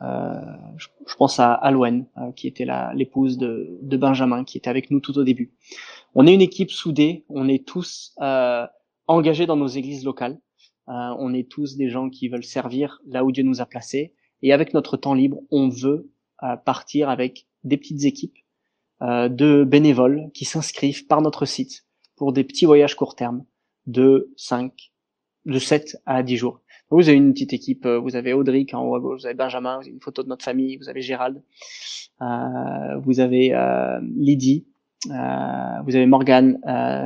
B: je pense à Alouen, qui était l'épouse de, de Benjamin, qui était avec nous tout au début. On est une équipe soudée, on est tous engagés dans nos églises locales. Euh, on est tous des gens qui veulent servir là où Dieu nous a placés. Et avec notre temps libre, on veut euh, partir avec des petites équipes euh, de bénévoles qui s'inscrivent par notre site pour des petits voyages court terme de 5, de 7 à 10 jours. Vous avez une petite équipe, vous avez Audric en haut à gauche, vous avez Benjamin, vous avez une photo de notre famille, vous avez Gérald, vous avez Lydie, vous avez Morgan,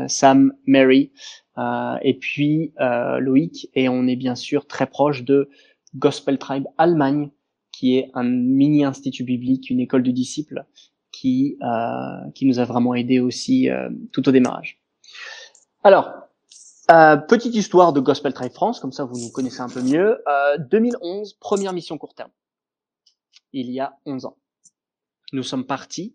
B: Sam, Mary, euh, et puis euh, Loïc, et on est bien sûr très proche de Gospel Tribe Allemagne, qui est un mini institut biblique, une école de disciples, qui euh, qui nous a vraiment aidé aussi tout au démarrage. Alors, petite histoire de Gospel Tribe France, comme ça vous nous connaissez un peu mieux. 2011, première mission court terme. Il y a 11 ans. Nous sommes partis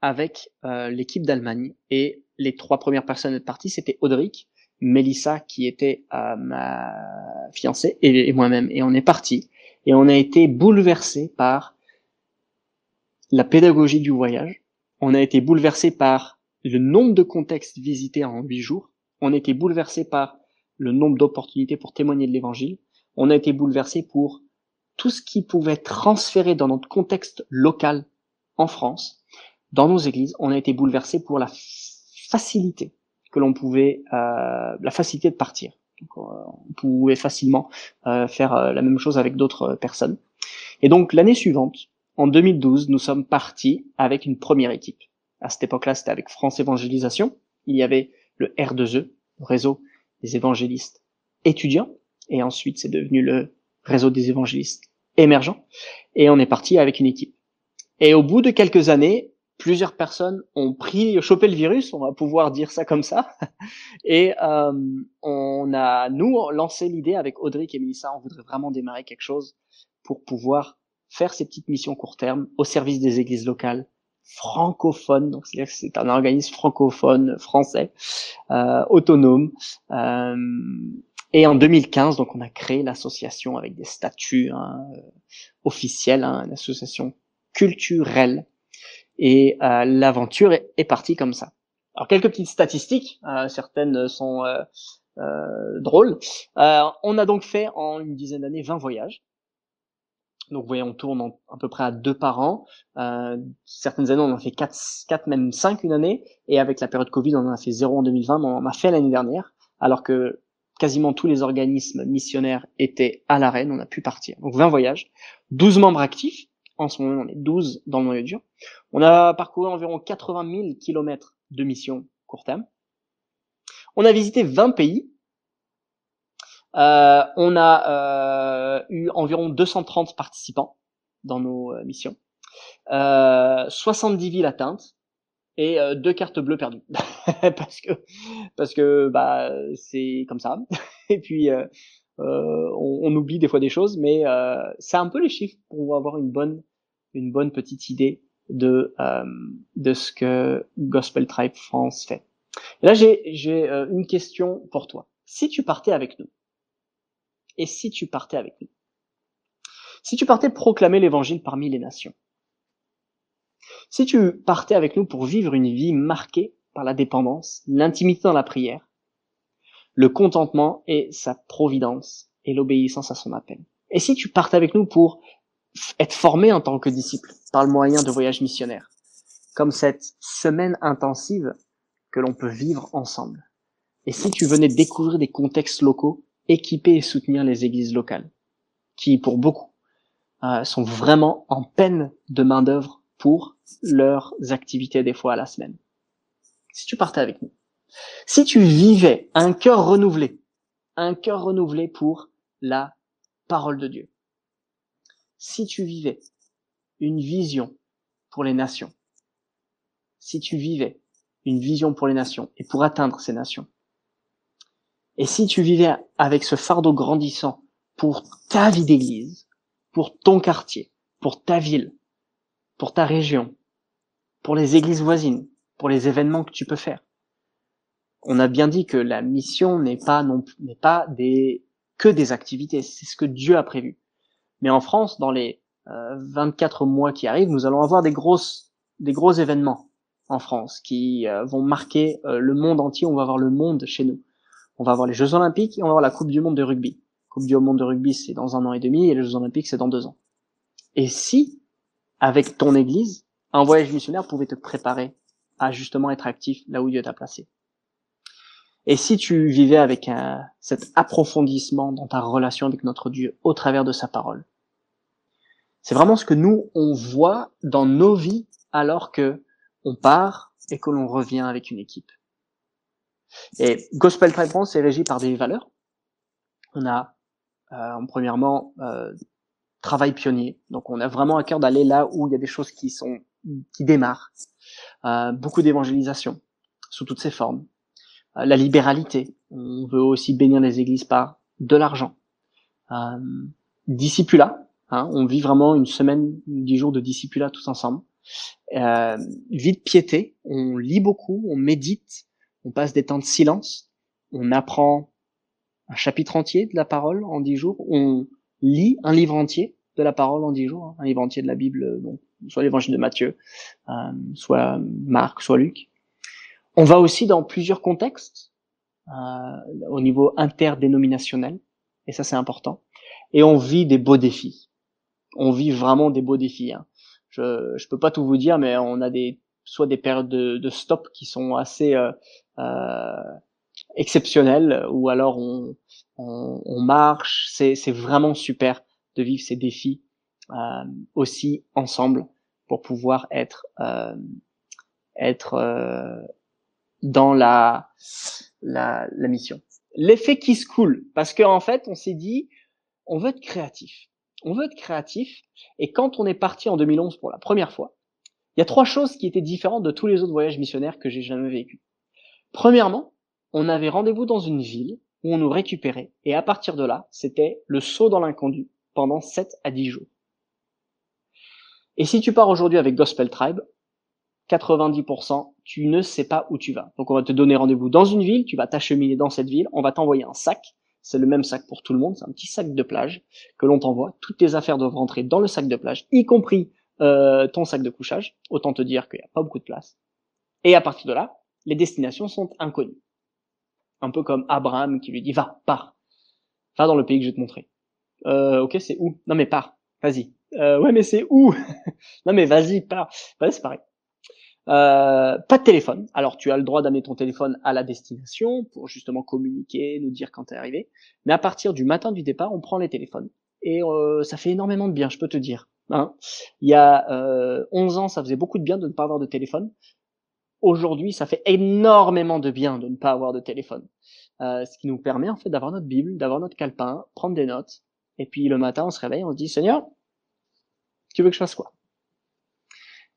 B: avec l'équipe d'Allemagne et les trois premières personnes à être parties, c'était Audric, Mélissa qui était euh, ma fiancée et, moi-même. Et on est parti. Et on a été bouleversé par la pédagogie du voyage. On a été bouleversé par le nombre de contextes visités en huit jours. On a été bouleversé par le nombre d'opportunités pour témoigner de l'évangile. On a été bouleversé pour tout ce qui pouvait transférer dans notre contexte local en France, dans nos églises. On a été bouleversé pour la facilité que l'on pouvait, euh, la facilité de partir. Euh, on pouvait facilement euh, faire la même chose avec d'autres personnes. Et donc l'année suivante, en 2012, nous sommes partis avec une première équipe. À cette époque-là, c'était avec France Évangélisation. Il y avait le R2E, le réseau des évangélistes étudiants, et ensuite c'est devenu le réseau des évangélistes émergents. Et on est parti avec une équipe. Et au bout de quelques années, plusieurs personnes ont pris, chopé le virus, on va pouvoir dire ça comme ça. Et euh, on a, nous, lancé l'idée avec Audrey et Melissa, on voudrait vraiment démarrer quelque chose pour pouvoir faire ces petites missions court terme au service des églises locales francophones. Donc c'est-à-dire que c'est un organisme francophone français, euh, autonome. Euh, et en 2015, donc on a créé l'association avec des statuts hein, officiels, hein, une association culturelle et euh, l'aventure est, partie comme ça. Alors quelques petites statistiques, euh, certaines sont euh, drôles. on a donc fait en une dizaine d'années 20 voyages. Donc vous voyez, on tourne à peu près à deux par an. certaines années, on en fait quatre, quatre, même cinq une année. Et avec la période Covid, on en a fait zéro en 2020, mais on en a fait l'année dernière. Alors que quasiment tous les organismes missionnaires étaient à l'arène, on a pu partir. Donc 20 voyages, 12 membres actifs, en ce moment, on est 12 dans le noyau dur. On a parcouru environ 80 000 kilomètres de mission court terme. On a visité 20 pays. Euh, on a euh, eu environ 230 participants dans nos euh, missions. 70 villes atteintes et deux cartes bleues perdues parce que parce que bah c'est comme ça et puis euh, on, on, oublie des fois des choses, mais euh, c'est un peu les chiffres pour avoir une bonne, une bonne petite idée de, euh, de ce que Gospel Tribe France fait. Et là, j'ai, j'ai une question pour toi. Si tu partais avec nous, et si tu partais avec nous, si tu partais proclamer l'évangile parmi les nations, si tu partais avec nous pour vivre une vie marquée par la dépendance, l'intimité dans la prière, le contentement et sa providence et l'obéissance à son appel. Et si tu partais avec nous pour être formé en tant que disciple par le moyen de voyages missionnaires, comme cette semaine intensive que l'on peut vivre ensemble. Et si tu venais découvrir des contextes locaux, équiper et soutenir les églises locales, qui pour beaucoup euh, sont vraiment en peine de main d'œuvre pour leurs activités des fois à la semaine. Si tu partais avec nous, si tu vivais un cœur renouvelé, un cœur renouvelé pour la parole de Dieu, si tu vivais une vision pour les nations, si tu vivais une vision pour les nations et pour atteindre ces nations, et si tu vivais avec ce fardeau grandissant pour ta vie d'église, pour ton quartier, pour ta ville, pour ta région, pour les églises voisines, pour les événements que tu peux faire, on a bien dit que la mission n'est pas non n'est pas des que des activités, c'est ce que Dieu a prévu. Mais en France, dans les 24 euh, mois qui arrivent, nous allons avoir des grosses des gros événements en France qui euh, vont marquer euh, le monde entier. On va avoir le monde chez nous. On va avoir les Jeux Olympiques et on va avoir la Coupe du Monde de rugby. Coupe du Monde de rugby, c'est dans un an et demi et les Jeux Olympiques, c'est dans deux ans. Et si, avec ton Église, un voyage missionnaire pouvait te préparer à justement être actif là où Dieu t'a placé? Et si tu vivais avec un, cet approfondissement dans ta relation avec notre Dieu au travers de sa parole. C'est vraiment ce que nous, on voit dans nos vies alors que on part et que l'on revient avec une équipe. Et Gospel Tribe France est régi par des valeurs. On a, euh, premièrement, euh, travail pionnier. Donc on a vraiment à cœur d'aller là où il y a des choses qui sont qui démarrent. Euh, beaucoup d'évangélisation sous toutes ses formes. Euh, la libéralité. On veut aussi bénir les églises par de l'argent. Euh, discipula. Hein, on vit vraiment une semaine, dix jours de discipula tous ensemble. Euh, vie de piété. On lit beaucoup, on médite, on passe des temps de silence, on apprend un chapitre entier de la parole en dix jours, on lit un livre entier de la parole en dix jours, hein, un livre entier de la Bible, donc soit l'évangile de Matthieu, euh, soit Marc, soit Luc. On va aussi dans plusieurs contextes, euh, au niveau interdénominationnel, et ça c'est important. Et on vit des beaux défis. On vit vraiment des beaux défis. Hein. Je je peux pas tout vous dire, mais on a des soit des périodes de, de stop qui sont assez euh, euh, exceptionnelles, ou alors on on, on marche. C'est c'est vraiment super de vivre ces défis euh, aussi ensemble pour pouvoir être euh, être euh, dans la, la, la mission. L'effet qui se coule, parce qu'en fait, on s'est dit, on veut être créatif. On veut être créatif, et quand on est parti en 2011 pour la première fois, il y a trois choses qui étaient différentes de tous les autres voyages missionnaires que j'ai jamais vécu. Premièrement, on avait rendez-vous dans une ville où on nous récupérait, et à partir de là, c'était le saut dans l'incondu pendant 7 à 10 jours. Et si tu pars aujourd'hui avec Gospel Tribe, 90%, tu ne sais pas où tu vas. Donc on va te donner rendez-vous dans une ville, tu vas t'acheminer dans cette ville, on va t'envoyer un sac, c'est le même sac pour tout le monde, c'est un petit sac de plage que l'on t'envoie. Toutes tes affaires doivent rentrer dans le sac de plage, y compris euh, ton sac de couchage. Autant te dire qu'il n'y a pas beaucoup de place. Et à partir de là, les destinations sont inconnues. Un peu comme Abraham qui lui dit va, pars, va dans le pays que je vais te montrer. Euh, ok, c'est où? Non mais pars, vas-y. Euh, ouais mais c'est où? Non mais vas-y, pars. Bah, c'est pareil. Euh, pas de téléphone. Alors tu as le droit d'amener ton téléphone à la destination pour justement communiquer, nous dire quand t'es arrivé. Mais à partir du matin du départ, on prend les téléphones. Et euh, ça fait énormément de bien, je peux te dire. Hein Il y a euh, 11 ans, ça faisait beaucoup de bien de ne pas avoir de téléphone. Aujourd'hui, ça fait énormément de bien de ne pas avoir de téléphone. Euh, ce qui nous permet en fait d'avoir notre Bible, d'avoir notre calepin, prendre des notes. Et puis le matin, on se réveille, on se dit Seigneur, tu veux que je fasse quoi?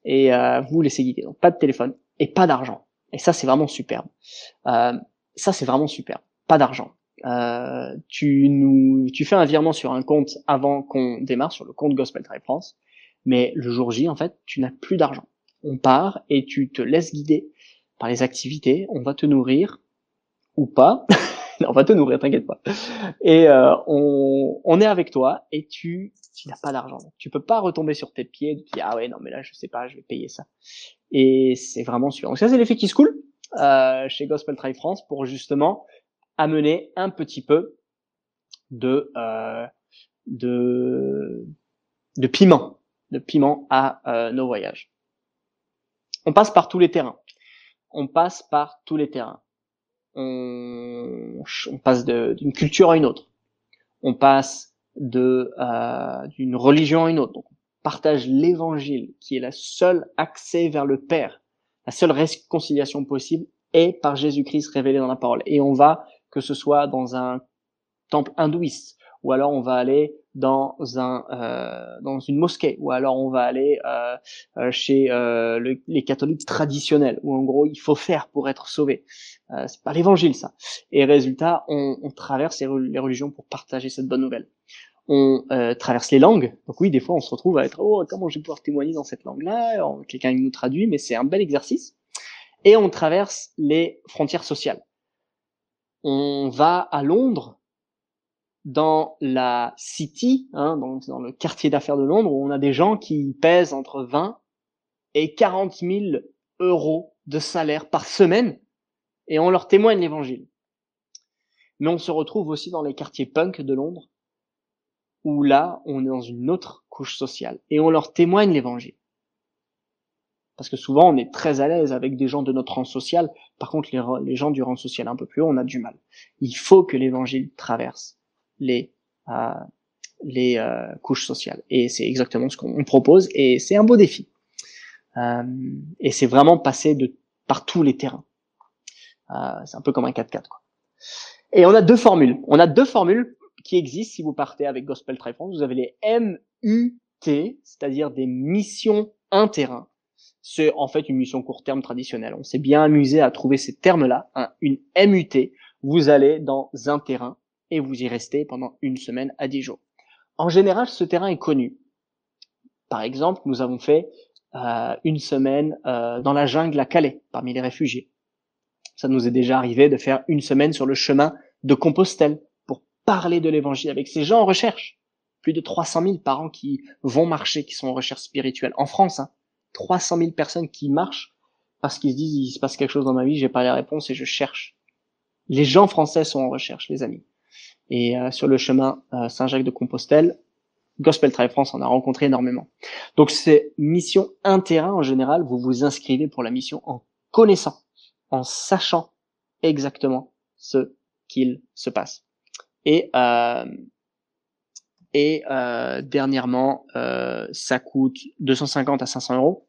B: Et euh, vous laissez guider. Donc pas de téléphone et pas d'argent. Et ça c'est vraiment superbe. Euh, ça c'est vraiment superbe. Pas d'argent. Euh, tu nous, tu fais un virement sur un compte avant qu'on démarre sur le compte Gospel Tribe France, mais le jour J en fait tu n'as plus d'argent. On part et tu te laisses guider par les activités. On va te nourrir ou pas. on va te nourrir, t'inquiète pas. Et euh, on, on est avec toi et tu tu n'as pas d'argent. Tu peux pas retomber sur tes pieds et te dire ah ouais non mais là je sais pas, je vais payer ça. Et c'est vraiment sûr. Donc ça c'est l'effet qui se coule euh, chez Gospel Tribe France pour justement amener un petit peu de euh, de de piment, de piment à euh, nos voyages. On passe par tous les terrains. On passe par tous les terrains. On, on passe d'une culture à une autre. On passe de euh, d'une religion à une autre. Donc, on partage l'évangile, qui est la seule accès vers le Père, la seule réconciliation possible est par Jésus-Christ révélé dans la parole. Et on va, que ce soit dans un temple hindouiste, ou alors on va aller dans un euh, dans une mosquée ou alors on va aller euh, euh chez euh, les catholiques traditionnels où en gros il faut faire pour être sauvé euh, c'est pas l'évangile ça et résultat on, on traverse les religions pour partager cette bonne nouvelle on euh, traverse les langues. Donc oui, des fois, on se retrouve à être oh comment je vais pouvoir témoigner dans cette langue-là? Quelqu'un nous traduit, mais c'est un bel exercice. Et on traverse les frontières sociales. On va à Londres, dans la City, hein, dans, dans le quartier d'affaires de Londres, où on a des gens qui pèsent entre 20 et 40 000 euros de salaire par semaine, et on leur témoigne l'évangile. Mais on se retrouve aussi dans les quartiers punk de Londres, où là, on est dans une autre couche sociale et on leur témoigne l'évangile. Parce que souvent, on est très à l'aise avec des gens de notre rang social. Par contre, les, gens du rang social un peu plus haut, on a du mal. Il faut que l'évangile traverse les euh, les euh, couches sociales. Et c'est exactement ce qu'on propose. Et c'est un beau défi. Euh, et c'est vraiment passer de par tous les terrains. c'est un peu comme un 4x4. Quoi. Et on a deux formules. On a deux formules qui existent si vous partez avec Gospel Tribe France. Vous avez les MUT, c'est-à-dire des missions terrain. C'est en fait une mission court terme traditionnelle. On s'est bien amusé à trouver ces termes-là. Hein. Une MUT, vous allez dans un terrain et vous y restez pendant une semaine à dix jours. En général, ce terrain est connu. Par exemple, nous avons fait euh, une semaine euh, dans la jungle à Calais, parmi les réfugiés. Ça nous est déjà arrivé de faire une semaine sur le chemin de Compostelle pour parler de l'évangile avec ces gens en recherche. Plus de 300 000 parents qui vont marcher, qui sont en recherche spirituelle. En France, hein, 300 000 personnes qui marchent parce qu'ils se disent il se passe quelque chose dans ma vie, j'ai pas les réponses et je cherche. Les gens français sont en recherche, les amis. Et euh, sur le chemin euh, Saint-Jacques de Compostelle, Gospel Tribe France en a rencontré énormément. Donc c'est mission terrain en général, vous vous inscrivez pour la mission en connaissant, en sachant exactement ce qu'il se passe. Et euh, et euh, dernièrement, euh, ça coûte 250 à 500 euros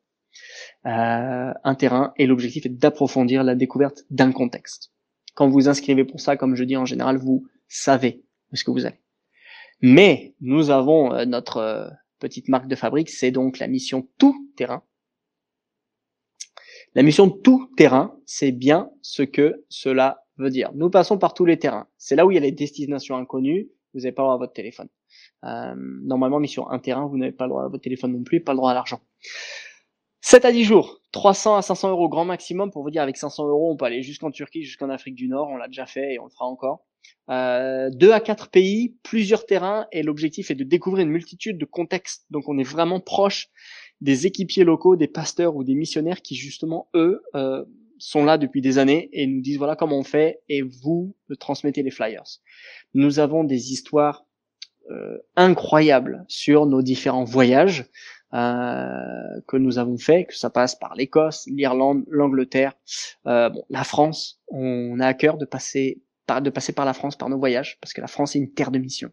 B: euh, un terrain et l'objectif est d'approfondir la découverte d'un contexte. Quand vous inscrivez pour ça, comme je dis en général, vous savez où est-ce que vous allez. Mais nous avons euh, notre euh, petite marque de fabrique, c'est donc la mission tout terrain. La mission tout terrain, c'est bien ce que cela veut dire. Nous passons par tous les terrains. C'est là où il y a les destinations inconnues. Vous n'avez pas le droit à votre téléphone. Euh, normalement, mission un terrain, vous n'avez pas le droit à votre téléphone non plus, pas le droit à l'argent. 7 à 10 jours, 300 à 500 euros grand maximum. Pour vous dire, avec 500 euros, on peut aller jusqu'en Turquie, jusqu'en Afrique du Nord. On l'a déjà fait et on le fera encore. Euh, 2 à 4 pays, plusieurs terrains et l'objectif est de découvrir une multitude de contextes. Donc on est vraiment proche des équipiers locaux, des pasteurs ou des missionnaires qui justement, eux, euh, sont là depuis des années et nous disent voilà comment on fait et vous transmettez les flyers. Nous avons des histoires euh, incroyables sur nos différents voyages euh, que nous avons fait, que ça passe par l'Écosse, l'Irlande, l'Angleterre, euh, bon, la France. On a à cœur de passer de passer par la France, par nos voyages, parce que la France est une terre de mission.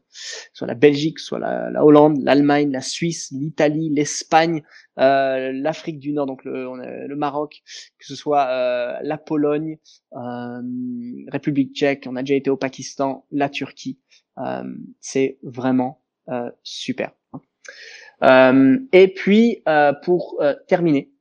B: Soit la Belgique, soit la, la Hollande, l'Allemagne, la Suisse, l'Italie, l'Espagne, euh, l'Afrique du Nord, donc le, le Maroc, que ce soit euh, la Pologne, euh, République tchèque, on a déjà été au Pakistan, la Turquie. Euh, c'est vraiment euh, super. et puis pour terminer,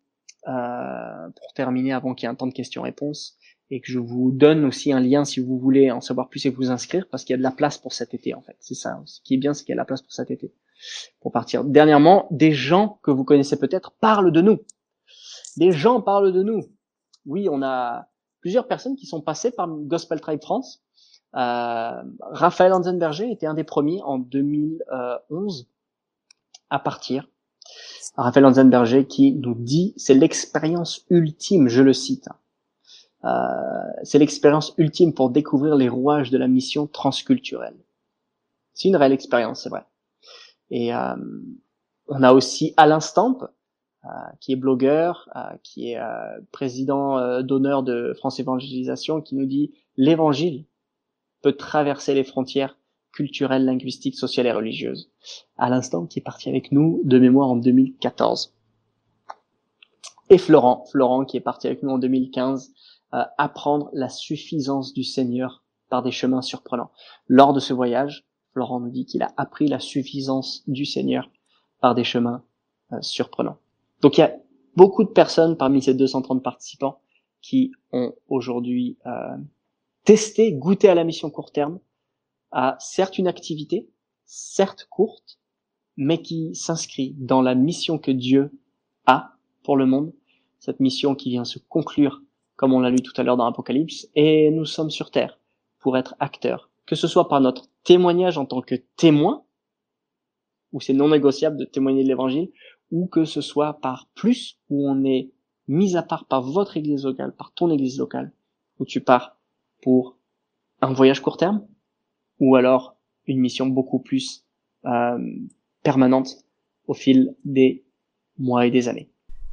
B: pour terminer avant qu'il y ait un temps de questions-réponses, et que je vous donne aussi un lien si vous voulez en savoir plus et vous inscrire parce qu'il y a de la place pour cet été en fait. C'est ça. Ce qui est bien, c'est qu'il y a de la place pour cet été. Pour partir. Dernièrement, des gens que vous connaissez peut-être parlent de nous. Des gens parlent de nous. Oui, on a plusieurs personnes qui sont passées par Gospel Tribe France. Euh, Raphaël Hansenberger était un des premiers en 2011 à partir. Raphaël Hansenberger qui nous dit c'est l'expérience ultime, je le cite c'est l'expérience ultime pour découvrir les rouages de la mission transculturelle. C'est une réelle expérience, c'est vrai. Et euh, on a aussi Alain Stamp, euh, qui est blogueur, qui est président d'honneur de France Évangélisation, qui nous dit l'évangile peut traverser les frontières culturelles, linguistiques, sociales et religieuses. À l'instant, qui est parti avec nous de mémoire en 2014. Et Florent, Florent qui est parti avec nous en 2015, euh, apprendre la suffisance du Seigneur par des chemins surprenants. Lors de ce voyage, Florent nous dit qu'il a appris la suffisance du Seigneur par des chemins euh, surprenants. Donc il y a beaucoup de personnes parmi ces 230 participants qui ont aujourd'hui euh, testé, goûté à la mission court terme, à certes une activité, certes courte, mais qui s'inscrit dans la mission que Dieu a pour le monde, cette mission qui vient se conclure comme on l'a lu tout à l'heure dans Apocalypse, et nous sommes sur Terre pour être acteurs, que ce soit par notre témoignage en tant que témoin, où c'est non négociable de témoigner de l'évangile, ou que ce soit par plus, où on est mis à part par votre église locale, par ton église locale, où tu pars pour un voyage court terme, ou alors une mission beaucoup plus euh, permanente au fil des mois et des années.